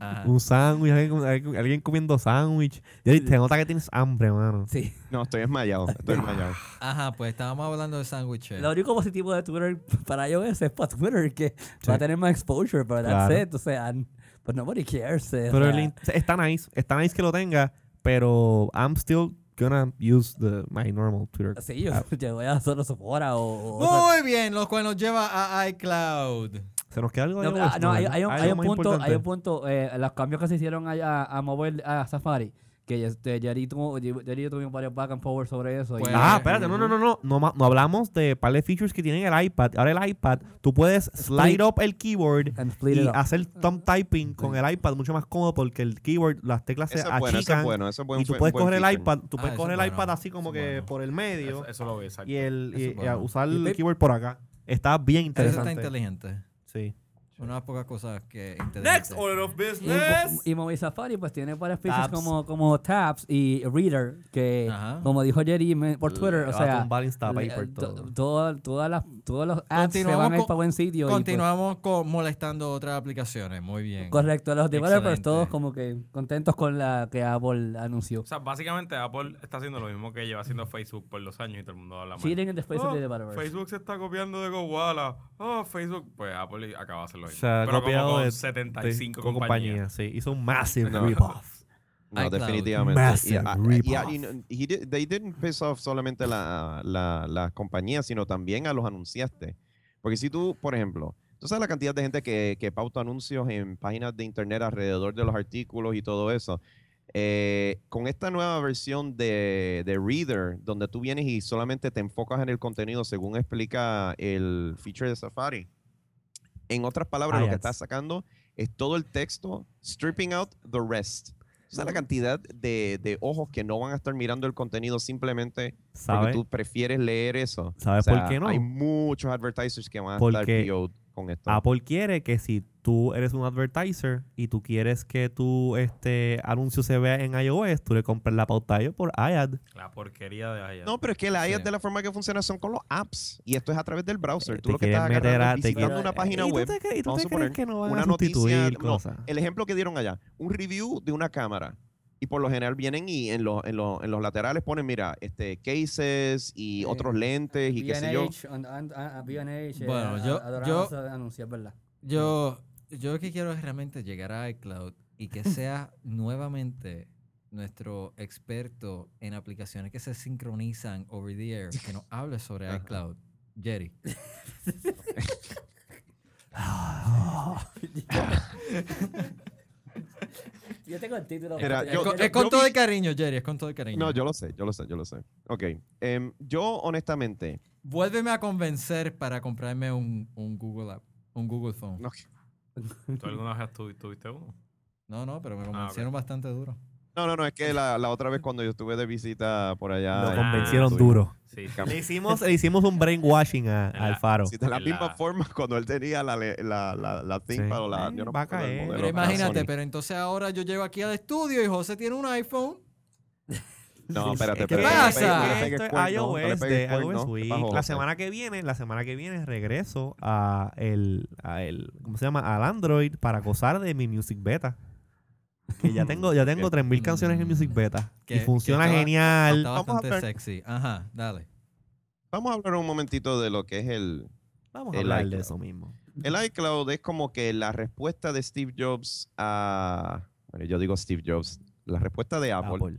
Ajá. Un sándwich, alguien, alguien- alguien comiendo sándwich. Jerry, te nota que tienes hambre, mano. Sí. no, estoy desmayado. Estoy desmayado. Ajá, pues estábamos hablando de sándwiches. Lo único positivo de Twitter para iOS es para Twitter, que va a tener más exposure, pero Claro. that's it. O sea, n- but nobody cares. eh, o Pero sea, el in- está nice, está nice que lo tenga, pero I'm still gonna use the, my normal Twitter. Sí, yo, yo voy a solo Sephora o... o otra- Muy bien, lo cual nos lleva a iCloud. ¿Se nos queda algo de No, ah, no, hay, hay un, hay un punto, hay un punto, eh, los cambios que se hicieron allá a mobile, a Safari, que este, Jerry, tuvo, Jerry y yo tuvimos varios back and forward sobre eso. y- Pues- Ah, espérate, no, no, no, no, no, no hablamos de par de features que tiene el iPad. Ahora el iPad, tú puedes slide up el keyboard y hacer thumb typing con el iPad mucho más cómodo porque el keyboard, las teclas se es bueno, eso es achican bueno. Eso es buen, y tú puedes coger el iPad, tú Ah, puedes coger el iPad así como que bueno. por el medio Eso, eso lo exacto. y, el, y- usar el keyboard por acá. Está bien Eso está interesante. inteligente. Sí. Una de las pocas cosas que Next order of Y, business. y Mobile Safari pues tiene varias features Tabs. como, como Tabs y Reader, que Ajá. como dijo Jerry me- por Twitter, Le o va a sea, le- todo. to- toda- todas las, todos los ads se van a ir con- para buen sitio. y, pues, Continuamos con molestando otras aplicaciones. Muy bien. correcto, los developers Excelente. todos como que contentos con la que Apple anunció. O sea, básicamente Apple está haciendo lo mismo que lleva haciendo Facebook por los años y todo el mundo habla mal. Cheating in the face of Oh, developers. Facebook se está copiando de Gowala. Oh, Facebook. Pues Apple acaba de hacer lo mismo. Se ha Pero copiado como con de- 75 con compañías. Sí, hizo un massive No. rip-off. No, iCloud. definitivamente. Massive ah, y, ah, rip-off. y no- he did- they didn't piss off solamente la, la, la compañía, sino también a los anunciantes. Porque si tú, por ejemplo, tú sabes la cantidad de gente que, que pauta anuncios en páginas de internet alrededor de los artículos y todo eso. Eh, con esta nueva versión de, de Reader, donde tú vienes y solamente te enfocas en el contenido según explica el feature de Safari. En otras palabras, lo que Ads. estás sacando es todo el texto, stripping out the rest. O sea, la cantidad de, de ojos que no van a estar mirando el contenido simplemente porque ¿Sabes? tú prefieres leer eso. ¿Sabes O sea, por qué no? Hay muchos advertisers que van a Porque estar PO'd con esto. Apple quiere que si tú eres un advertiser y tú quieres que tu este anuncio se vea en iOS, tú le compras la pauta a ellos por iAd. La porquería de allá. No, pero es que la IA Sí. de la forma que funciona son con los apps. Y esto es a través del browser. Eh, Tú lo que estás meter agarrando a- te visitando una página ¿Y tú web. te crees- y tú te a crees que no van a una noticia, sustituir no, cosas? el ejemplo que dieron allá, un review de una cámara. Y por lo general vienen y en, los en, los- en los laterales ponen, mira, este cases y Eh, otros lentes y qué sé yo. Eh, Bueno, yo- ¿verdad? Yo, yo lo que quiero es realmente llegar a iCloud y que sea nuevamente nuestro experto en aplicaciones que se sincronizan over the air, que nos hable sobre Ajá. iCloud. Jerry. Yo tengo el título. Mira, yo- con, yo- es con yo todo vi- el cariño, Jerry, es con todo el cariño. No, yo lo sé, yo lo sé, yo lo sé. Ok. em, yo, honestamente, Vuélveme a convencer para comprarme un, un Google App, un Google Phone. no, ¿Tú alguna vez tuvi- tuviste uno? No, no, pero me Ah, convencieron bastante duro. No, no, no, es que la, la otra vez cuando yo estuve de visita por allá. Lo en- convencieron en- duro. Sí. Le hicimos, le hicimos un brainwashing a, En la- al faro. Sí, de la misma la- forma cuando él tenía la, le- la, la, la ThinkPad Sí. o la. Yo no va a caer. modelo, Pero imagínate, Sony. pero entonces ahora yo llego aquí al estudio y José tiene un iPhone. No, espérate, ¿Qué espérate. pasa? IOS pegues de cuerno, iOS ¿qué Week. pasó, La semana que viene, la semana que viene regreso a el, a el, ¿cómo se llama? Al Android para gozar de mi Music Beta. Que ya tengo, ya tengo 3000 canciones en Music Beta. Que- y funciona que estaba- genial. Está Vamos a bastante ver. sexy. Ajá, dale. Vamos a hablar un momentito de lo que es el, Vamos a el hablar de iCloud. eso mismo. El iCloud es como que la respuesta de Steve Jobs a. Bueno, yo digo Steve Jobs. La respuesta de Apple, Apple.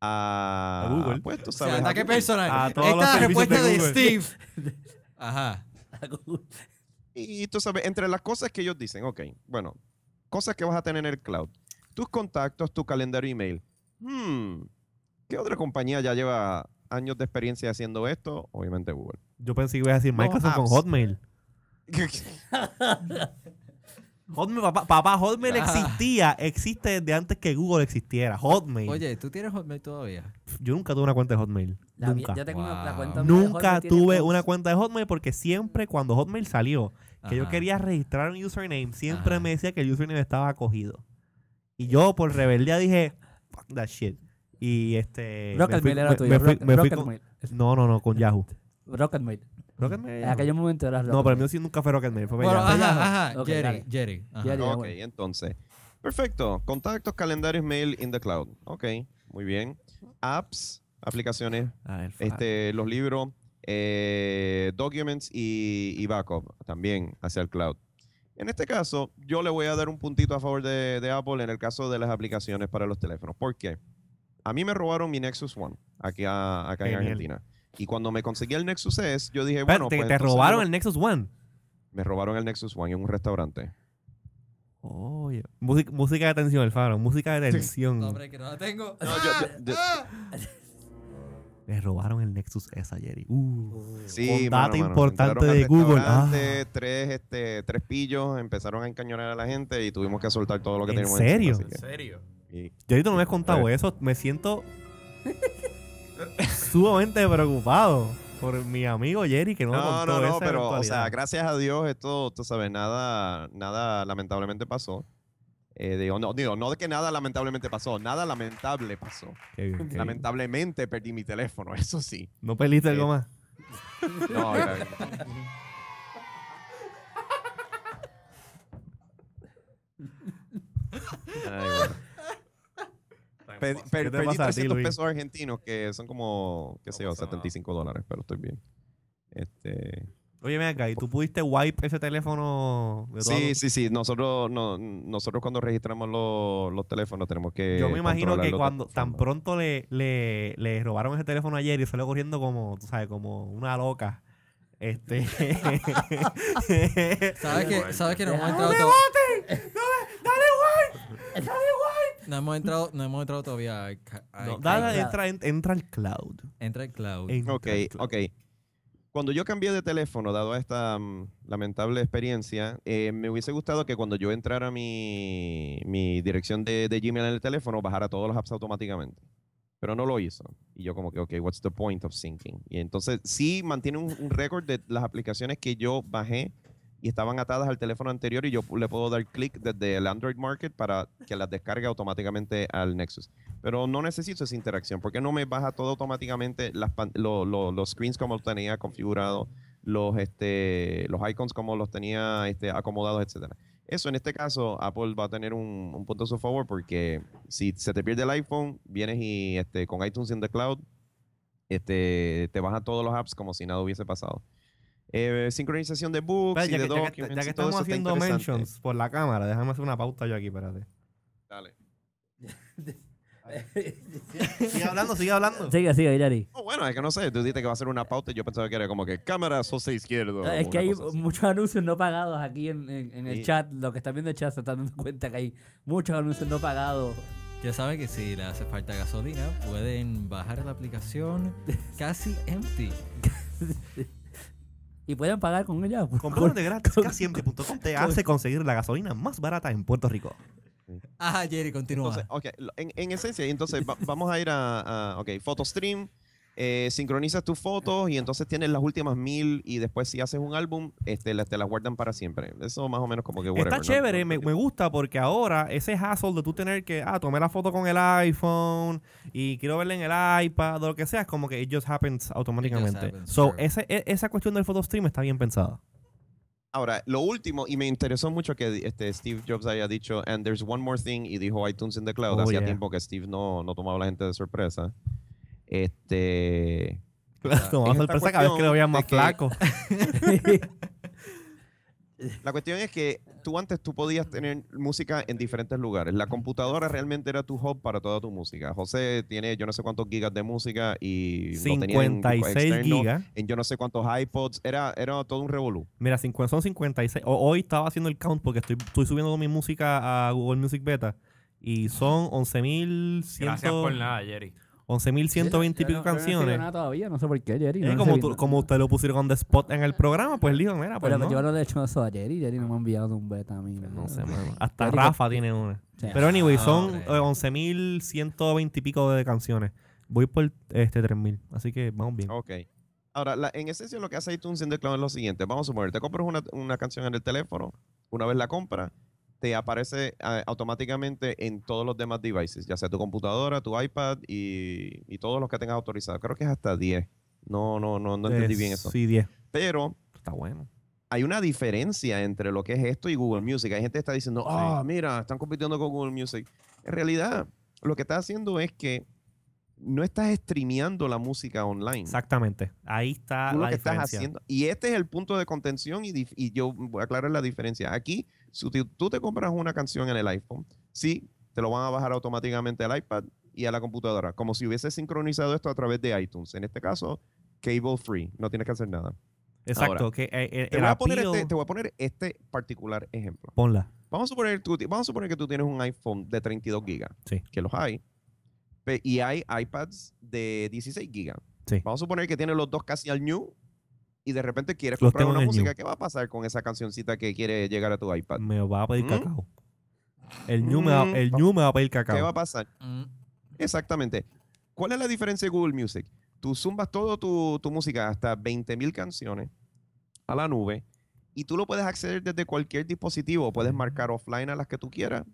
a. A Google. Pues tú O sea, sabes. a ataque Google. personal. A Esta es la respuesta de de, Google. Steve. Ajá. Y tú sabes, entre las cosas que ellos dicen, ok, bueno, cosas que vas a tener en el cloud. Tus contactos, tu calendario email. Hmm, ¿qué ¿Qué otra compañía ya lleva años de experiencia haciendo esto? Obviamente Google. Yo pensé que iba a decir No, Microsoft con. Hotmail. Hotmail, papá, papá, Hotmail Ah. existía, existe desde antes que Google existiera. Hotmail. Oye, ¿tú tienes Hotmail todavía? yo nunca tuve una cuenta de Hotmail. La mía- nunca. yo tengo una, la cuenta Nunca tuve una cuenta de Hotmail porque siempre cuando Hotmail salió, que yo quería registrar un username, siempre Ajá. me decía que el username estaba acogido. Y yo por rebeldía dije, fuck that shit. Y este... Rocketmail era tuyo. Rocketmail. No, no, no, con Yahoo. Rocketmail. Rocketmail. En aquel momento era No, pero el Rocketmail. mío sí nunca fue Rocketmail, fue Bueno. Yahoo. ajá, ajá. Jerry. Jerry. ajá. Jerry. ok, bueno. entonces. Perfecto. Contactos, calendarios, mail in the cloud. Ok, muy bien. Apps, aplicaciones, este, los libros, eh, documents y, y backup también hacia el cloud. En este caso, yo le voy a dar un puntito a favor de, de Apple en el caso de las aplicaciones para los teléfonos. ¿Por qué? A mí me robaron mi Nexus One aquí a- acá en. Argentina. Y cuando me conseguí el Nexus S, yo dije, bueno, te, pues te entonces robaron el Nexus One. Me robaron el Nexus One en un restaurante. Música, música de tensión, el faro. Música de tensión. No, hombre, que no la tengo. No, yo- yo- yo- Ah, Le robaron el Nexus S a Jerry. Uh. Sí, Con mano, data mano. importante de Google. Ah. Tres, este, tres pillos empezaron a encañonar a la gente y tuvimos que soltar todo lo que ¿En teníamos serio? encima, ¿En que- serio? y- Jerry, tú no me has contado eso. Me siento sumamente preocupado por mi amigo Jerry que no, me No, contó no, no, esa pero, o sea, gracias a Dios, esto, tú sabes, nada, nada lamentablemente pasó. Eh, digo, no, digo, no de que nada lamentablemente pasó, nada lamentable pasó. Qué bien, qué bien. Lamentablemente perdí mi teléfono, eso sí. ¿No perdiste algo Eh, más? No, mira, Ay, bueno. Pe- per- ¿Qué te perdí pasa a ti, 300 Luis? pesos argentinos que son como, qué sé yo, pasa nada. 75 dólares, pero estoy bien. Este, Oye, ven acá, ¿y tú pudiste wipe ese teléfono de sí, sí, sí. Nosotros, no, nosotros cuando registramos los, los teléfonos tenemos que. Yo me imagino que cuando tan pronto le, le, le robaron ese teléfono ayer y salió corriendo como, tú sabes, como una loca. Este. ¿Sabes que, ¿Sabes que no hemos ¡No entrado me to- boten! ¡No me- ¡Dale wipe! ¡Dale wipe! no hemos entrado, no hemos entrado todavía. No, dale, entra, en- entra al cloud. Entra el cloud. Entra Ok, al cloud. ok. Cuando yo cambié de teléfono, dado esta mm, lamentable experiencia, eh, me hubiese gustado que cuando yo entrara mi, mi dirección de, de Gmail en el teléfono, bajara todos los apps automáticamente. Pero no lo hizo. Y yo como que, ok, what's the point of syncing? Y entonces sí mantiene un, un récord de las aplicaciones que yo bajé y estaban atadas al teléfono anterior y yo le puedo dar clic desde el Android Market para que las descargue automáticamente al Nexus. Pero no necesito esa interacción porque no me baja todo automáticamente las lo- lo- los screens como los tenía configurado, los, este, los icons como los tenía este, acomodados, etcétera. Eso en este caso Apple va a tener un, un punto a su favor porque si se te pierde el iPhone, vienes y este, con iTunes in the cloud, este, te baja todos los apps como si nada hubiese pasado. Eh, sincronización de books y ya, de que, ya que- ya estamos haciendo mentions por la cámara, déjame hacer una pauta yo aquí, espérate. Dale. Sigue hablando, sigue hablando. Sigue, sigue, Jerry. Oh, bueno, es que no sé, tú dijiste que va a ser una pauta y yo pensaba que era como que cámara sos izquierdo. Es que hay muchos anuncios no pagados aquí en, en- en el Sí. chat. Los que están viendo el chat se están dando cuenta que hay muchos anuncios no pagados. Ya saben que si le hace falta gasolina, pueden bajar la aplicación casi empty. Y pueden pagar con ella. Comprando de gratis, casiempre.com te hace conseguir la gasolina más barata en Puerto Rico. Ajá, Jerry, continúa. Entonces, ok, en, en esencia, entonces va- vamos a ir a, a ok, PhotoStream, eh, sincronizas tus fotos y entonces tienes las últimas mil y después si haces un álbum, este, las- te las guardan para siempre. Eso más o menos como que whatever, Está chévere, No- me, me gusta porque ahora ese hassle de tú tener que, ah, tomé la foto con el iPhone y quiero verla en el iPad o lo que sea, es como que it just happens automáticamente. happens, so, sure. ese, e- esa cuestión del photo stream está bien pensada. Ahora, lo último, y me interesó mucho que este, Steve Jobs haya dicho, and there's one more thing, y dijo iTunes in the cloud. Oh, Hacía yeah. tiempo que Steve no, no tomaba a la gente de sorpresa. Este, una esta sorpresa cada vez que lo veían más que- flaco. La cuestión es que tú antes tú podías tener música en diferentes lugares. La computadora realmente era tu hub para toda tu música. José tiene yo no sé cuántos gigas de música y lo tenía en 56 externo, gigas. en yo no sé cuántos iPods. Era, era todo un revolú. Mira, 50 son 56. O- hoy estaba haciendo el count porque estoy, estoy subiendo mi música a Google Music Beta y son 11.100. Gracias por nada, Jerry. 11.120 y pico no- no canciones. nada todavía, no sé por qué, Jerry. Y no como, tú, como usted lo pusieron on the spot en el programa, pues dijo, mira, pues Pero no. yo no le he hecho eso a Jerry. Jerry no me ha enviado un beta a mí. No sé, mano. Hasta Jerry, Rafa tiene una. Sí. Pero anyway, Ah, son ok. eh, 11.120 y pico de canciones. Voy por este 3.000. Así que vamos bien. Ok. Ahora, la- en esencia lo que hace iTunes en The Cloud es lo siguiente. Vamos a suponer, te compras una, una canción en el teléfono, una vez la compras, te aparece ah, automáticamente en todos los demás devices, ya sea tu computadora, tu iPad y, y todos los que tengas autorizados. Creo que es hasta 10. No, no, no, no entendí Eh, bien eso. Sí, 10. Pero Está bueno. hay una diferencia entre lo que es esto y Google Music. Hay gente que está diciendo, ah, mira, están compitiendo con Google Music. En realidad, lo que está haciendo es que no estás streameando la música online. Exactamente. Ahí está Tú lo la que estás diferencia. haciendo. Y este es el punto de contención y yo voy a aclarar la diferencia. Aquí, si tú, te compras una canción en el iPhone, sí, te lo van a bajar automáticamente al iPad y a la computadora, como si hubiese sincronizado esto a través de iTunes. En este caso, cable free, no tienes que hacer nada. Exacto. Ahora, que, eh, eh, Te el voy, a poner este, te voy a poner este particular ejemplo. Ponla. Vamos a suponer, tú- vamos a suponer que tú tienes un iPhone de 32 gigas, Sí. que los hay, y hay iPads de 16 gigas. Sí. Vamos a suponer que tienes los dos casi al new y de repente quieres Los comprar una música. new. ¿Qué va a pasar con esa cancioncita que quiere llegar a tu iPad? Me va a pedir ¿Mm? cacao. El ñu, me va, Mm. el me va a pedir ¿Qué va cacao. a pasar? Mm, Exactamente. ¿Cuál es la diferencia de Google Music? Tú zumbas toda tu, tu música hasta 20.000 canciones a la nube y tú lo puedes acceder desde cualquier dispositivo. Puedes marcar offline a las que tú quieras.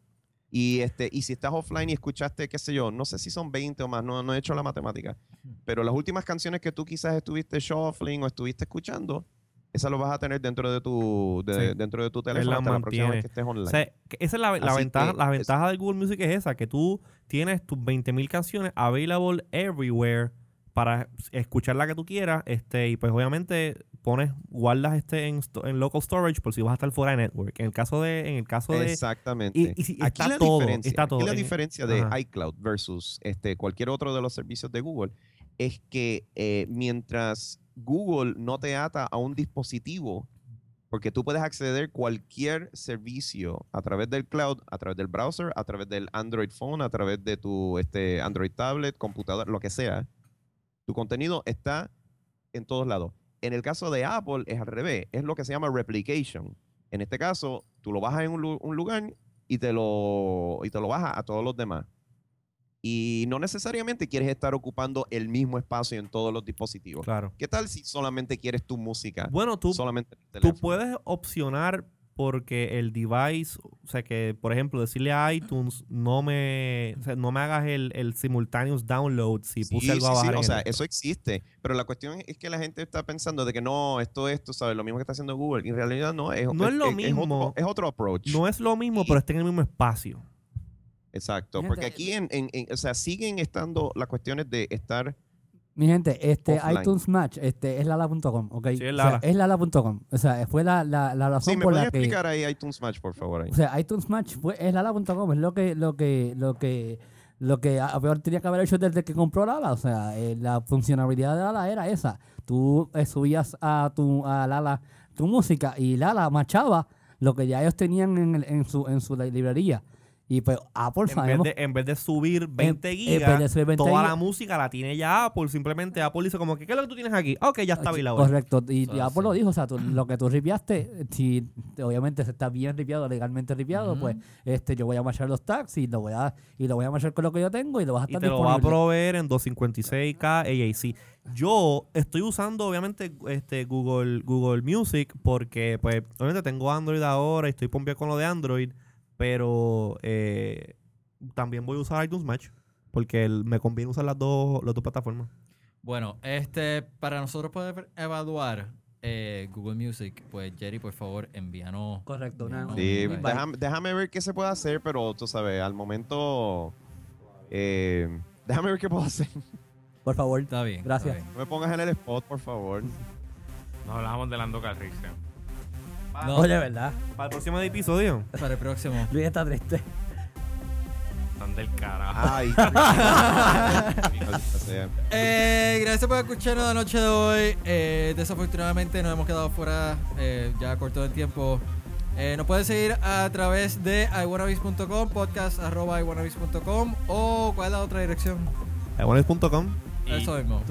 Y, este, y si estás offline y escuchaste, qué sé yo, no sé si son 20 o más, no, no he hecho la matemática, pero las últimas canciones que tú quizás estuviste shuffling o estuviste escuchando, esas lo vas a tener dentro de tu, de- Sí. dentro de tu teléfono hasta la próxima vez que estés online. O sea, que esa es la, la ventaja, que la es- ventaja del Google Music es esa, que tú tienes tus 20.000 canciones available everywhere para escuchar la que tú quieras, este, y pues obviamente pones, guardas este en, en local storage por si vas a estar fuera de network. En el caso de, en el caso de Exactamente. y- y si aquí está la todo, está aquí todo la en- diferencia de Ajá. iCloud versus este, cualquier otro de los servicios de Google es que eh, mientras Google no te ata a un dispositivo, porque tú puedes acceder cualquier servicio a través del cloud, a través del browser, a través del Android phone, a través de tu este, Android tablet, computador, lo que sea. Tu contenido está en todos lados. En el caso de Apple es al revés, es lo que se llama replication. En este caso, tú lo bajas en un, lu- un lugar y te lo y te lo bajas a todos los demás. Y no necesariamente quieres estar ocupando el mismo espacio en todos los dispositivos. claro. ¿Qué tal si solamente quieres tu música? Bueno, tú, solamente tú puedes opcionar porque el device, o sea que, por ejemplo, decirle a iTunes, no me, o sea, no me hagas el, el simultaneous download si puse Sí, algo a sí. O sea, eso existe. Pero la cuestión es que la gente está pensando de que no, esto es, tú sabes, lo mismo que está haciendo Google. Y en realidad no, es, No es lo otro, mismo. es otro approach. no es lo mismo, Y- pero está en el mismo espacio. Exacto. Porque aquí, en, en- en- o sea, siguen estando las cuestiones de estar Mi gente, este Offline. iTunes Match este, es lala.com, ¿ok? Sí, es O Lala. sea, es lala.com. O sea, fue la, la, la razón Sí, ¿me por puedes la que... explicar ahí iTunes Match, por favor? ahí? O sea, iTunes Match fue, es lala.com, es lo que, lo que, lo que, lo que a- peor tenía que haber hecho desde que compró Lala. O sea, eh, la funcionalidad de Lala era esa. Tú eh, subías a tu a Lala tu música y Lala machaba lo que ya ellos tenían en, el- en su en su librería. Y pues Apple En vez, sabemos de, en vez de subir 20 en vez gigas, de subir 20 toda gigas- la música la tiene ya Apple. Simplemente Apple dice como que, ¿qué es lo que tú tienes aquí? Ok, ya está available. Correcto, y, Eso y Apple lo así. dijo, o sea, tú- lo que tú ripiaste, si obviamente se está bien ripiado, legalmente ripiado, pues este yo voy a marchar los tags y lo voy a y lo voy a marchar con lo que yo tengo y lo vas a Y estar te lo va a disponible. proveer en 256K AAC. Yo estoy usando, obviamente, este Google, Google Music porque, pues, obviamente tengo Android ahora y estoy pompeado con lo de Android, pero eh, también voy a usar iTunes Match porque el- me conviene usar las dos, las dos plataformas. Bueno, este, para nosotros poder evaluar eh, Google Music, pues Jerry, por favor, envíanos. Correcto, envíanos Sí, un déjame, déjame ver qué se puede hacer, pero tú sabes, al momento. eh, déjame ver qué puedo hacer. Por favor. Está bien. Gracias. está bien. No me pongas en el spot, por favor. Nos hablábamos de Lando Calrissian. No. Oye, ¿verdad? Para el próximo episodio. Para el próximo. Luis está triste. Están del carajo. Ay. Eh, gracias por escucharnos la noche de hoy. Eh, desafortunadamente nos hemos quedado fuera eh, ya corto de tiempo. Eh, nos puedes seguir a través de iwanabis.com, podcast arroba iwanabis.com o cuál es la otra dirección. Diagonales.com. Eso mismo.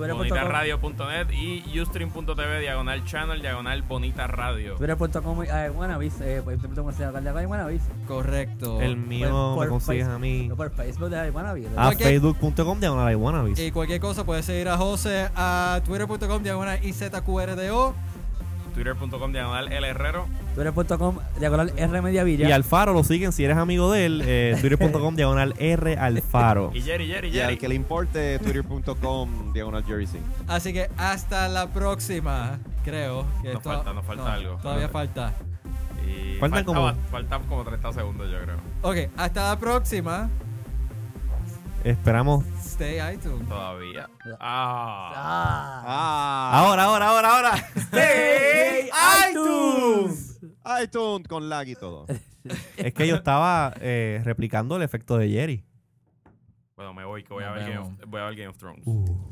Y ustream.tv diagonal channel diagonal bonita radio. Twitter.com, eh, Wannabis, eh, pues, ¿cómo se llama? de Wannabis. Correcto. El mío por me consigues a mí. No, por Facebook de Wannabis. A Ok. facebook.com diagonal iWannabes. Y cualquier cosa puedes seguir a José a twitter.com diagonal IZQRDO. Twitter.com diagonal el herrero. Twitter.com, diagonal R Media Villa. Y Alfaro lo siguen si eres amigo de él. Eh, Twitter.com diagonal R Alfaro. Y Jerry, Jerry, Y al Jerry. que le importe, twitter.com, diagonal Jerry Singh. Así que hasta la próxima, creo. Que Nos falta, nos falta algo. Todavía falta. Y Faltan faltaba- como- faltan como 30 segundos, yo creo. Ok, hasta la próxima. Esperamos. Stay iTunes. Todavía. Ah. Ah. Ah, Ahora, ahora, ahora, ahora. ¡Hey, iTunes! iTunes con lag y todo. Es que yo estaba eh, replicando el efecto de Jerry. Bueno, me voy, que voy a, ver Game of, voy a ver Game of Thrones. Uh.